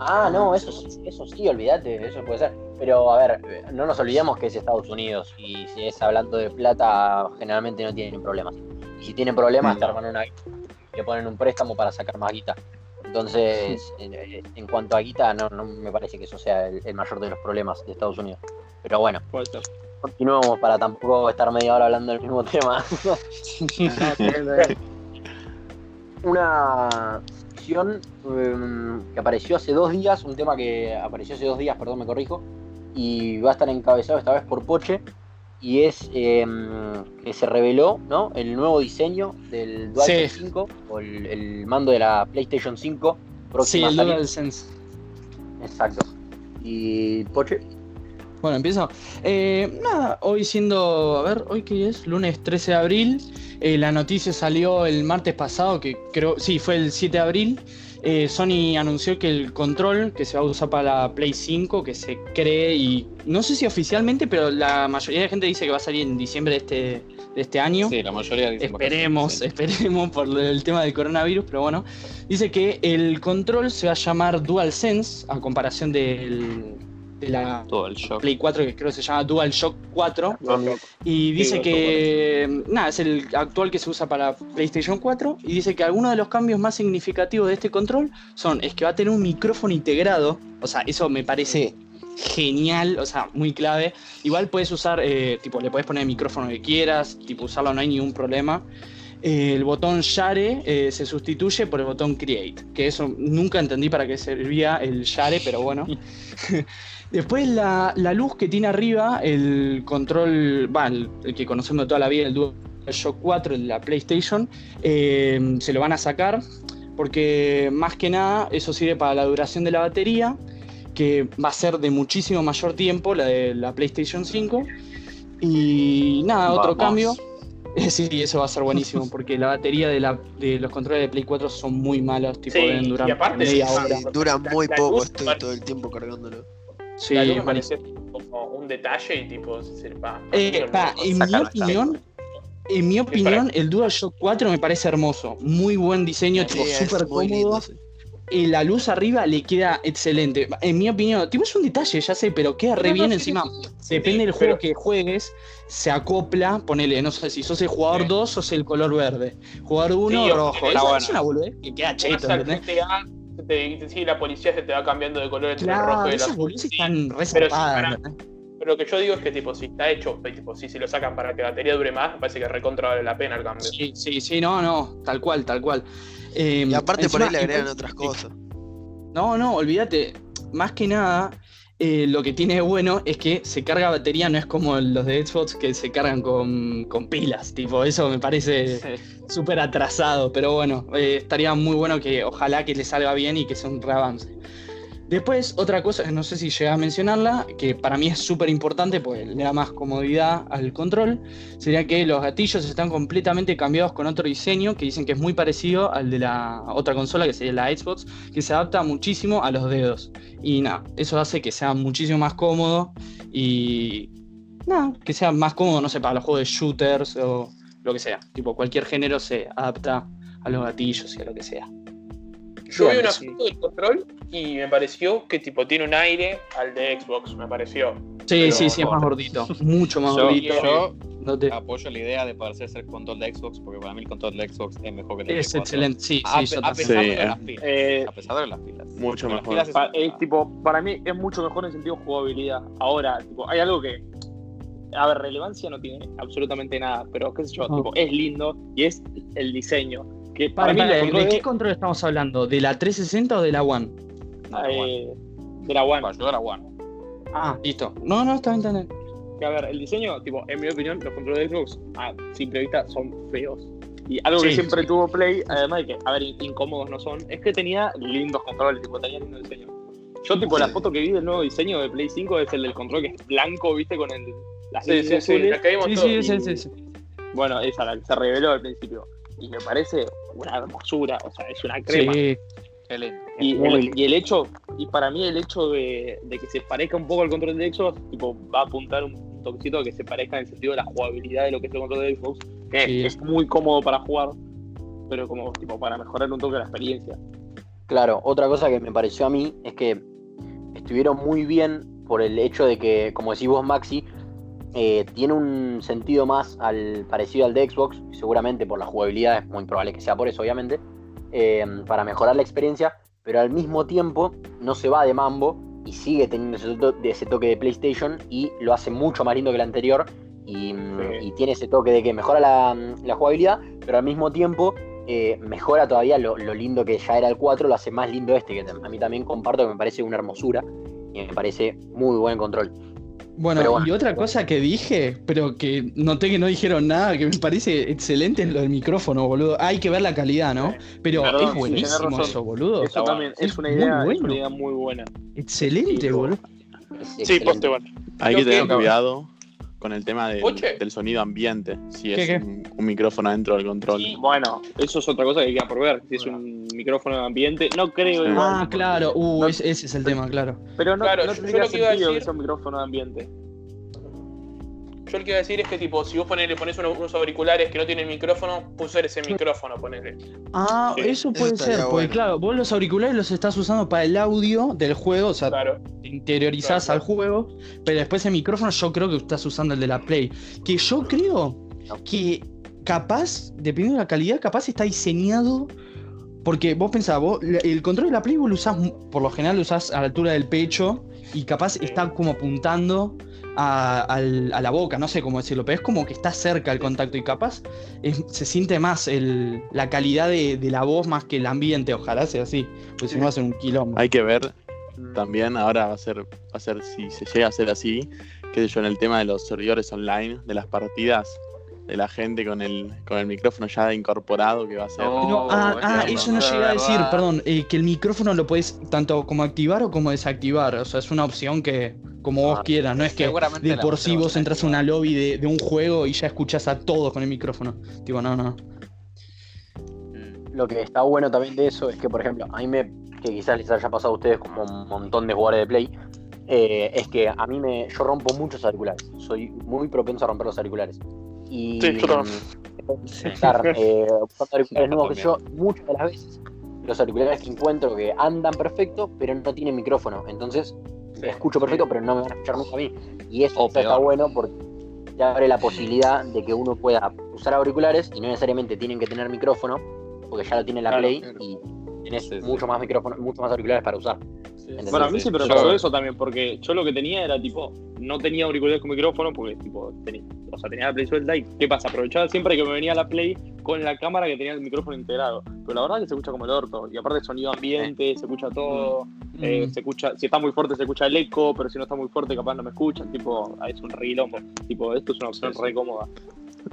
Ah, no, eso eso sí, olvídate, eso puede ser. Pero a ver, no nos olvidemos que es Estados Unidos y si es hablando de plata, generalmente no tienen problemas. Y si tienen problemas, te arman una le ponen un préstamo para sacar más guita. Entonces, en, en cuanto a guita, no, no me parece que eso sea el, el mayor de los problemas de Estados Unidos. Pero bueno, continuemos para tampoco estar media hora hablando del mismo tema. Una sección em, que apareció hace dos días, un tema que apareció hace dos días, perdón, me corrijo, y va a estar encabezado esta vez por Poche, y es em, que se reveló ¿no? el nuevo diseño del DualShock Sí. 5, o el, el mando de la PlayStation 5 Sí, próxima el a salir. DualSense. Exacto. Y Poche, Bueno, empiezo. Eh, nada, hoy siendo, a ver, hoy que es, lunes 13 de abril, eh, la noticia salió el martes pasado, que creo, sí, fue el 7 de abril. Eh, Sony anunció que el control que se va a usar para la Play 5, que se cree y no sé si oficialmente, pero la mayoría de gente dice que va a salir en diciembre de este, de este año. Sí, la mayoría dicen Esperemos, sí. esperemos por el tema del coronavirus, pero bueno. Dice que el control se va a llamar DualSense, a comparación del, de la. Play 4, que creo que se llama DualShock 4. Loco. Y dice que, nada, es el actual que se usa para PlayStation 4. Y dice que algunos de los cambios más significativos de este control son, es que va a tener un micrófono integrado. O sea, eso me parece genial, o sea, muy clave. Igual puedes usar, eh, tipo, le puedes poner el micrófono que quieras, tipo, usarlo no hay ningún problema. eh, el botón Share eh, se sustituye por el botón Create, que eso nunca entendí para qué servía el Share, pero bueno. Después la, la luz que tiene arriba, el control, va, el, el que conocemos de toda la vida, el DualShock 4, el de la PlayStation, eh, se lo van a sacar porque más que nada eso sirve para la duración de la batería, que va a ser de muchísimo mayor tiempo, la de la PlayStation 5. Y nada, otro Vamos. cambio. Sí, eso va a ser buenísimo, porque la batería de, la, de los controles de Play 4 son muy malos, tipo Sí, deben durar y aparte- media Ah, hora. Sí, dura muy la poco, luz estoy todo el tiempo cargándolo. Sí, me pareció como un detalle y tipo, se va. Eh, pa, en mi opinión, en mi opinión, el DualShock 4 me parece hermoso. Muy buen diseño, tipo Sí, súper cómodo. lindo. Y la luz arriba le queda excelente. En mi opinión, tipo es un detalle, ya sé, pero queda re No, bien encima. sí, Depende sí, del juego pero- que juegues, se acopla, ponele, no sé si sos el jugador Sí. 2, sos el color verde. Jugador 1, Sí, o- rojo. Es, bueno. es una boludez que queda cheto, ¿entendés? Te, sigue la policía, se te va cambiando de color entre el rojo Claro, y el azul. Sí, están pero sí, lo que yo digo es que tipo, si está hecho, pues, tipo, si se lo sacan para que la batería dure más, me parece que recontra vale la pena el cambio. Sí, sí, sí, no, no, tal cual, tal cual. Eh, Y aparte por ahí le agregan otras cosas. No, no, olvídate. Más que nada, eh, lo que tiene de bueno es que se carga batería, no es como los de Xbox que se cargan con, con pilas. Tipo, eso me parece súper atrasado. Pero bueno, eh, estaría muy bueno que ojalá que le salga bien y que sea un reavance. Después, otra cosa, no sé si llegué a mencionarla, que para mí es súper importante porque le da más comodidad al control, sería que los gatillos están completamente cambiados con otro diseño que dicen que es muy parecido al de la otra consola, que sería la Xbox, que se adapta muchísimo a los dedos. Y nada, eso hace que sea muchísimo más cómodo y nada, que sea más cómodo, no sé, para los juegos de shooters o lo que sea. Tipo, cualquier género se adapta a los gatillos y a lo que sea. Yo vi una sí. foto del control y me pareció que tipo tiene un aire al de Xbox, me pareció. Sí, Pero sí, sí, es más gordito. Mucho más Yo, gordito. yo No te- apoyo la idea de parecerse el control de Xbox, porque para mí el control de Xbox es mejor que el de Es Play 4. excelente, sí, A, sí, yo a también. pesar Sí, de eh. las pilas. Eh, A pesar de las pilas. Mucho mejor. pilas es- Pa- eh, tipo, para mí es mucho mejor en sentido de jugabilidad. Ahora, tipo, hay algo que. A ver, relevancia no tiene absolutamente nada, pero qué sé yo, No. tipo, es lindo y es el diseño. Que para, Para, mí para, los ¿de qué control estamos hablando? ¿De la 360 o de la One? No, eh, de la One. Para ayudar a One. Ah, listo. No, no, está bien. Que a ver, el diseño, tipo, en mi opinión, los controles de Xbox a simple vista son feos. Y algo que siempre sí. tuvo Play, además de que, a ver, incómodos no son, es que tenía lindos controles, tipo, tenía lindo diseño. Yo, tipo, la foto que vi del nuevo diseño de Play 5 es el del control que es blanco, viste, con el, las Sí, sí, sí, la que vimos sí, sí, sí, sí. Bueno, esa, la que se reveló al principio. Y me parece una hermosura, o sea, es una crema. Sí. Y, el, lindo. y el hecho, y para mí el hecho de, de que se parezca un poco al control de Xbox, tipo, va a apuntar un toquecito a que se parezca en el sentido de la jugabilidad de lo que es el control de Xbox, que Sí. es muy cómodo para jugar, pero como tipo para mejorar un toque la experiencia. Claro, otra cosa que me pareció a mí es que estuvieron muy bien por el hecho de que, como decís vos, Maxi, eh, tiene un sentido más al parecido al de Xbox, seguramente por la jugabilidad, es muy probable que sea por eso, obviamente, eh, para mejorar la experiencia, pero al mismo tiempo no se va de mambo y sigue teniendo ese, to- ese toque de PlayStation y lo hace mucho más lindo que el anterior y, mm, Sí. y tiene ese toque de que mejora la, la jugabilidad, pero al mismo tiempo eh, mejora todavía lo, lo lindo que ya era el 4, lo hace más lindo este, que a mí también comparto que me parece una hermosura y me parece muy buen control. Bueno, y otra cosa que dije, pero que noté que no dijeron nada, que me parece excelente es lo del micrófono, boludo. Hay que ver la calidad, ¿no? Pero Perdón, es buenísimo eso, boludo. Eso también Es es una muy idea, es bueno. una idea muy buena. Excelente, Sí, boludo. Sí, excelente. poste, bueno. Hay Creo que tener que- cuidado con el tema del, sonido ambiente. Si ¿Qué, es qué? Un, un micrófono dentro del control. Sí. Bueno, eso es otra cosa que queda por ver, si es un micrófono de ambiente, no creo Sí. igual. Ah, claro. Uh, No- ese, es el tema, claro. Pero no, Claro, no yo- yo tendría lo que iba a que sea un micrófono de ambiente. Yo lo que iba a decir es que tipo, si vos ponele, le pones unos, unos auriculares que no tienen micrófono, usar ese micrófono, ponele. Ah, Sí, eso puede ser, porque bueno. claro, vos los auriculares los estás usando para el audio del juego, o sea, Claro. te interiorizás Claro, al juego, pero después el micrófono yo creo que estás usando el de la Play. Que yo creo que capaz, dependiendo de la calidad, capaz está diseñado. Porque vos pensás, vos, el control de la Play vos lo usás, por lo general lo usás a la altura del pecho y capaz está como apuntando a, la boca, no sé cómo decirlo, pero es como que está cerca el contacto y capaz es- se siente más el- la calidad de, de la voz más que el ambiente, ojalá sea así, porque si no va a ser un quilombo. Hay que ver también, ahora va a ser, va a ser si se llega a ser así, qué sé yo, en el tema de los servidores online, de las partidas, de la gente con el, con el micrófono ya incorporado que va a ser. No. No, ah, Oh, ah, es eso no llegué a decir, perdón, eh, que el micrófono lo puedes tanto como activar o como desactivar, o sea, es una opción que como vos Ah, quieras, no es que de por sí vos entras a una lobby de, de un juego y ya escuchás a todos con el micrófono. Tipo, no, no. Mm. Lo que está bueno también de eso es que, por ejemplo, a mí me, que quizás les haya pasado a ustedes como un montón de jugadores de Play, eh, es que a mí me, yo rompo muchos auriculares, soy muy propenso a romper los auriculares. Y Sí, yo también. Estar eh, buscando auriculares nuevos que yo, muchas de las veces, los auriculares que encuentro que andan perfecto, pero no tienen micrófono, entonces escucho perfecto, pero no me van a escuchar nunca a mí. Y eso está bueno porque te abre la posibilidad de que uno pueda usar auriculares y no necesariamente tienen que tener micrófono, porque ya lo tiene la Claro, Play claro. y Sí, sí. mucho más micrófono, mucho más auriculares para usar. A mí siempre me Yo- pasó eso también, porque yo lo que tenía era tipo, no tenía auriculares con micrófono, porque tipo, tenía, o sea, tenía la Play suelta y ¿qué pasa? Aprovechaba siempre que me venía la Play con la cámara que tenía el micrófono integrado. Pero la verdad es que se escucha como el orto, y aparte sonido ambiente, se escucha todo, eh, Mm. se escucha, si está muy fuerte se escucha el eco, pero si no está muy fuerte capaz no me escuchan, tipo, ah, es un reguilombo. Tipo, esto es una opción Sí, sí. re cómoda.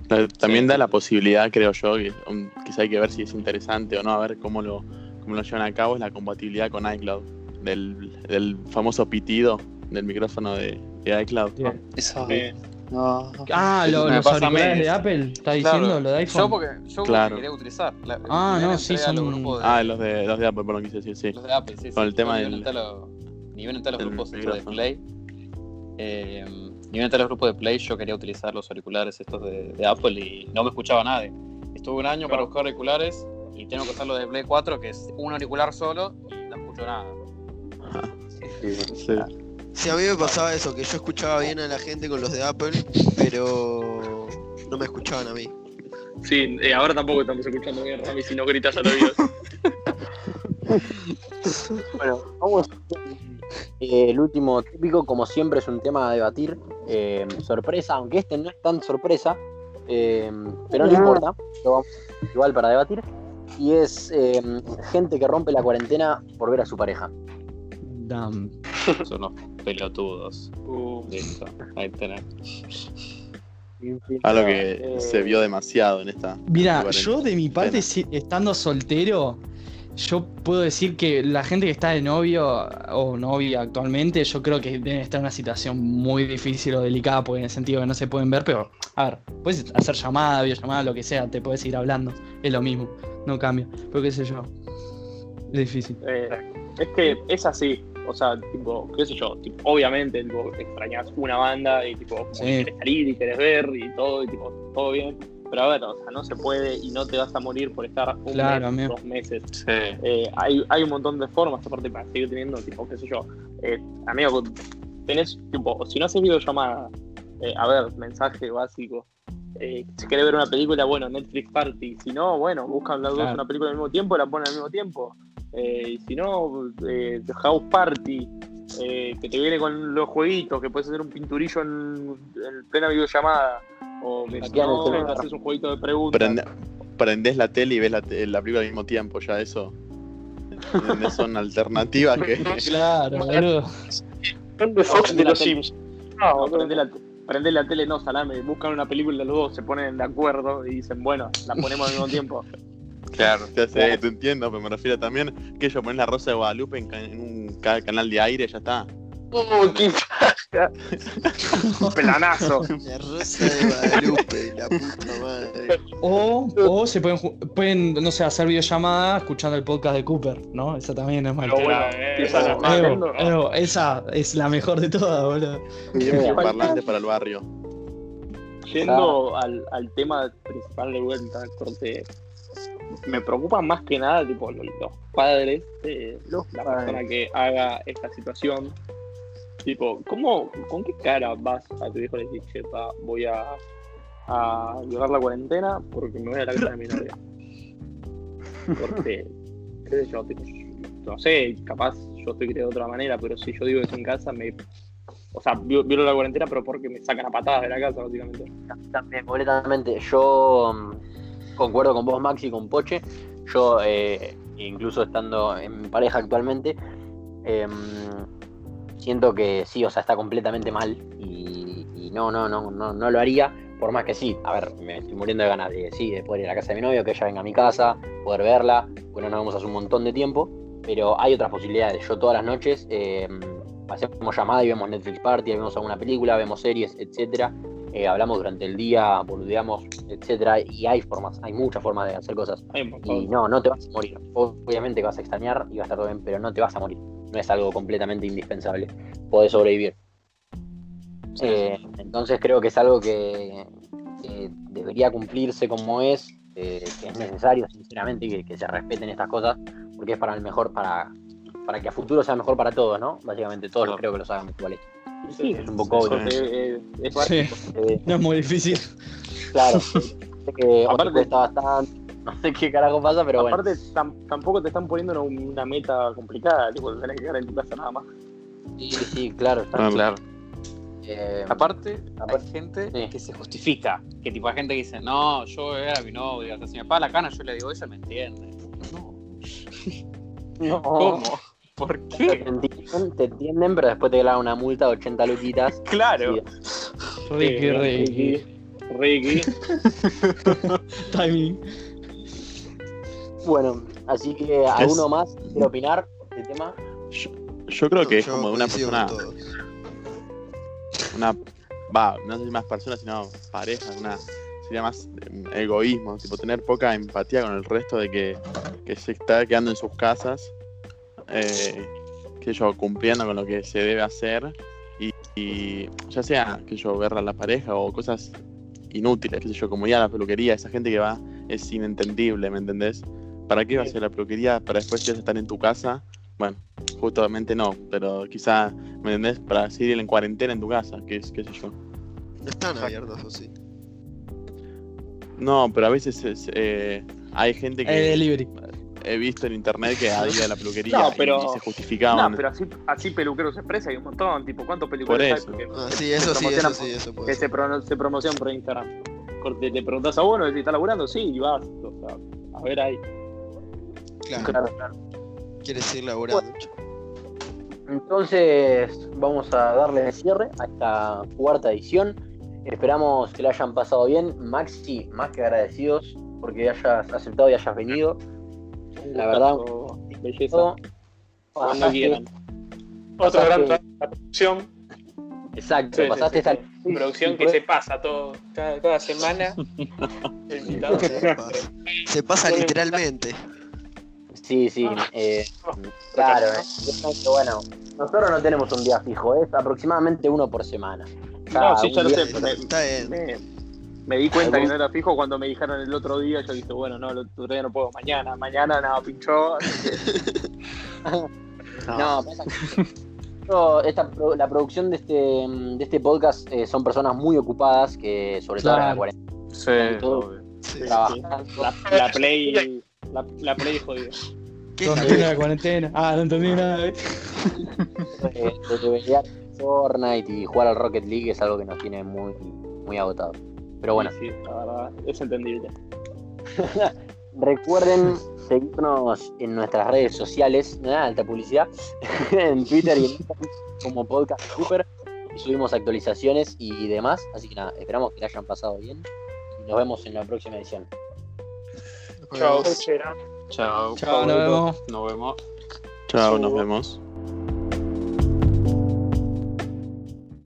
Ta- También Sí, da sí, la sí. posibilidad, creo yo, que um, quizá hay que ver si es interesante o no, a ver cómo lo, cómo lo llevan a cabo, es la compatibilidad con iCloud, del, del famoso pitido del micrófono de, de iCloud. Eso. Eh, No. Ah, lo- los auriculares de Apple, ¿está diciendo Claro, lo de iPhone? Yo porque yo Claro. quería utilizar. La- Ah, no, sí, los son- grupos de- Ah, los de, los de Apple, perdón, quise decir, sí. Los de Apple, sí, Con sí. el tema del- los- Ni bien a los grupos de. Play. eh, ni bien a los grupos de Play, yo quería utilizar los auriculares estos de, de Apple y no me escuchaba nadie. Estuve un año para buscar auriculares y tengo que usar los de Play 4, que es un auricular solo y no escucho nada. Sí, a mí me pasaba eso, que yo escuchaba bien a la gente con los de Apple, pero no me escuchaban a mí. sí, eh, ahora tampoco estamos escuchando bien, Rami, si no gritas al oído. Bueno, vamos. Eh, el último tópico, como siempre, es un tema a debatir. Eh, sorpresa, aunque este no es tan sorpresa, eh, pero no importa, lo vamos igual para debatir. Y es eh, gente que rompe la cuarentena por ver a su pareja. Damn. Son unos pelotudos. Uh, Listo, ahí tenés. Algo que Eh, se vio demasiado en esta. Mira, yo de mi parte, si- estando soltero, yo puedo decir que la gente que está de novio o novia actualmente, yo creo que debe estar en una situación muy difícil o delicada, porque en el sentido que no se pueden ver, pero, a ver, puedes hacer llamada, videollamada, lo que sea, te puedes ir hablando, es lo mismo, no cambia, pero qué sé yo, es difícil. Eh, es que es así. O sea, tipo, qué sé yo, tipo, obviamente tipo, extrañas una banda y tipo, como Sí. que querés salir y querés ver y todo, y tipo, todo bien. Pero a ver, o sea, no se puede y no te vas a morir por estar un Claro, mes, dos meses. Sí. Eh, hay, hay un montón de formas, aparte, para seguir teniendo, tipo, qué sé yo. Eh, amigo, tenés, tipo, si no haces videollamada, eh, a ver, mensaje básico. Eh, si querés ver una película, bueno, Netflix Party. Si no, bueno, buscan las dos una película al mismo tiempo, la ponen al mismo tiempo. Eh, y si no, eh, House Party, eh, que te viene con los jueguitos, que puedes hacer un pinturillo en, en plena videollamada. O que si no, haces un jueguito de preguntas. Prende- prendés la tele y ves la, la película al mismo tiempo, ya eso. Son alternativas que. Claro, boludo. Fox de los. Sims. No, prende la, prende la tele, no, salame. Buscan una película los dos, se ponen de acuerdo y dicen, bueno, la ponemos al mismo tiempo. Claro. Ya sé, te entiendo, pero me refiero también que yo pones la Rosa de Guadalupe en, un ca- canal de aire, ya está. ¡Oh, qué paja! Pelanazo. La rosa de Guadalupe, la puta madre. O, o se pueden, no sé, hacer videollamada escuchando el podcast de Cooper, ¿no? Esa también es mal. Pero bueno, Eh, esa eh. Evo, esa es la mejor de todas, boludo. Siempre parlante para el barrio. Yendo al, al tema principal de vuelta, corte, me preocupa más que nada tipo lo- los padres de la persona que haga esta situación. Tipo, ¿cómo, ¿con qué cara vas a tu hijo y le dices, che, pa, voy a, a violar la cuarentena porque me voy a la casa de mi novia? Porque, qué sé yo, tipo, no sé, capaz yo estoy criado de otra manera, pero si yo digo eso en casa, me. O sea, vi- violo la cuarentena, pero porque me sacan a patadas de la casa, básicamente. También, completamente. Yo mm, concuerdo con vos, Maxi, con Poche. Yo, eh, incluso estando en pareja actualmente, em, siento que sí, o sea, está completamente mal y, no, no, no, no, no lo haría. Por más que sí, a ver, me estoy muriendo de ganas de, sí, de poder ir a la casa de mi novio, que ella venga a mi casa, poder verla. Bueno, nos vemos hace un montón de tiempo, pero hay otras posibilidades. Yo todas las noches em, hacemos llamada y vemos Netflix Party, vemos alguna película, vemos series, etcétera. Eh, hablamos durante el día, boludeamos, etcétera, y hay formas, hay muchas formas de hacer cosas. Ay, Y no, no te vas a morir. Obviamente que vas a extrañar y va a estar todo bien, pero no te vas a morir. No es algo completamente indispensable. Podés sobrevivir. Eh, entonces creo que es algo que, que debería cumplirse como es, eh, que es necesario, sinceramente, que, que se respeten estas cosas, porque es para el mejor, para, para que a futuro sea mejor para todos, ¿no? Básicamente todos Claro. creo que los hagan iguales. Sí, Es un poco obvio. es Sí, Eh, no es muy difícil. claro, sé que hoy Aparte- cuesta bastante, no sé qué carajo pasa, pero bueno. Aparte, tam- tampoco te están poniendo una, una meta complicada, tipo, tenés que quedar en tu casa nada más. Sí, sí, claro. está- Ah, Claro. eh, Aparte, Aparte- hay gente sí. que se justifica. Que tipo hay gente que dice, no, yo era mi novia. O sea, si me paga la cana, yo le digo, ella me entiende. No. no. ¿Cómo? ¿Por Te qué? entienden, te entienden, pero después te clavan una multa de 80 luquitas. Claro. Sí, Ricky, Ricky. Ricky. Timing. Bueno, así que Es- alguno más quiere opinar del tema. Yo, yo creo que es como de una persona, una, va, no sé si más personas, sino pareja, una, sería más egoísmo, tipo tener poca empatía con el resto de que, que se está quedando en sus casas, eh, que yo cumpliendo con lo que se debe hacer y, y ya sea que yo ver a la pareja o cosas inútiles, que sé yo, como ir a la peluquería, esa gente que va es inentendible, ¿me entendés? ¿Para qué vas a ir a la peluquería para después ya estar en tu casa? Bueno, justamente no, pero quizá, ¿me entendés? Para seguir en cuarentena en tu casa, que es, qué sé yo. No están abiertos, ¿o sí? No, pero a veces es, eh, hay gente que delivery. He visto en internet que ha ido a la peluquería No, y- pero- y, se justificaban. No, pero así, así peluqueros expresa hay un montón, tipo, ¿cuántos peluqueros hay? eso. Porque Ah, sí, eso sí, eso sí, eso puede Que ser. se, pro- se promocionan por Instagram. Corte, te preguntas a uno si está laburando, sí, y vas. O sea, a ver ahí. Claro, Claro, claro. quieres ir laburando. Entonces, vamos a darle cierre a esta cuarta edición. Esperamos que la hayan pasado bien. Maxi, más que agradecidos porque hayas aceptado y hayas venido. La verdad, belleza. Todo. Cuando Pasaste- quieran. Otro gran Pasaste- trabajo de la producción. Exacto, Sí, pasaste sí, esta sí. Producción que se pasa todo, cada, cada semana. Invitado. Se pasa, se pasa literalmente. Sí, sí. eh, claro, eh. bueno, nosotros no tenemos un día fijo, es aproximadamente uno por semana. No, sí, ya un lo sé. Está bien. me- me di cuenta Algún- que no era fijo cuando me dijeron el otro día. Yo dije, bueno, no, el otro día no puedo. Mañana, mañana, nada, pinchó. No, pasa que- yo, esta, pro- la producción de este, de este podcast eh, son personas muy ocupadas que, sobre todo en la cuarentena, Sí, todo. obvio. Sí. trabajan. La, la Play. La, la Play jodida. ¿Qué es la cuarentena? Ah, no entendí nada. ¿eh? eh, de Fortnite y jugar al Rocket League es algo que nos tiene muy, muy agotados. Pero bueno, Sí, sí, la verdad, es entendible. recuerden seguirnos en nuestras redes sociales, nada, alta publicidad, en Twitter y en Instagram como Podcast Super. Y subimos actualizaciones y demás. Así que nada, esperamos que la hayan pasado bien. Y nos vemos en la próxima edición. Chao, Nos vemos. Chera. Chao. Chao, nos vemos. Nos vemos. Chao, nos vemos.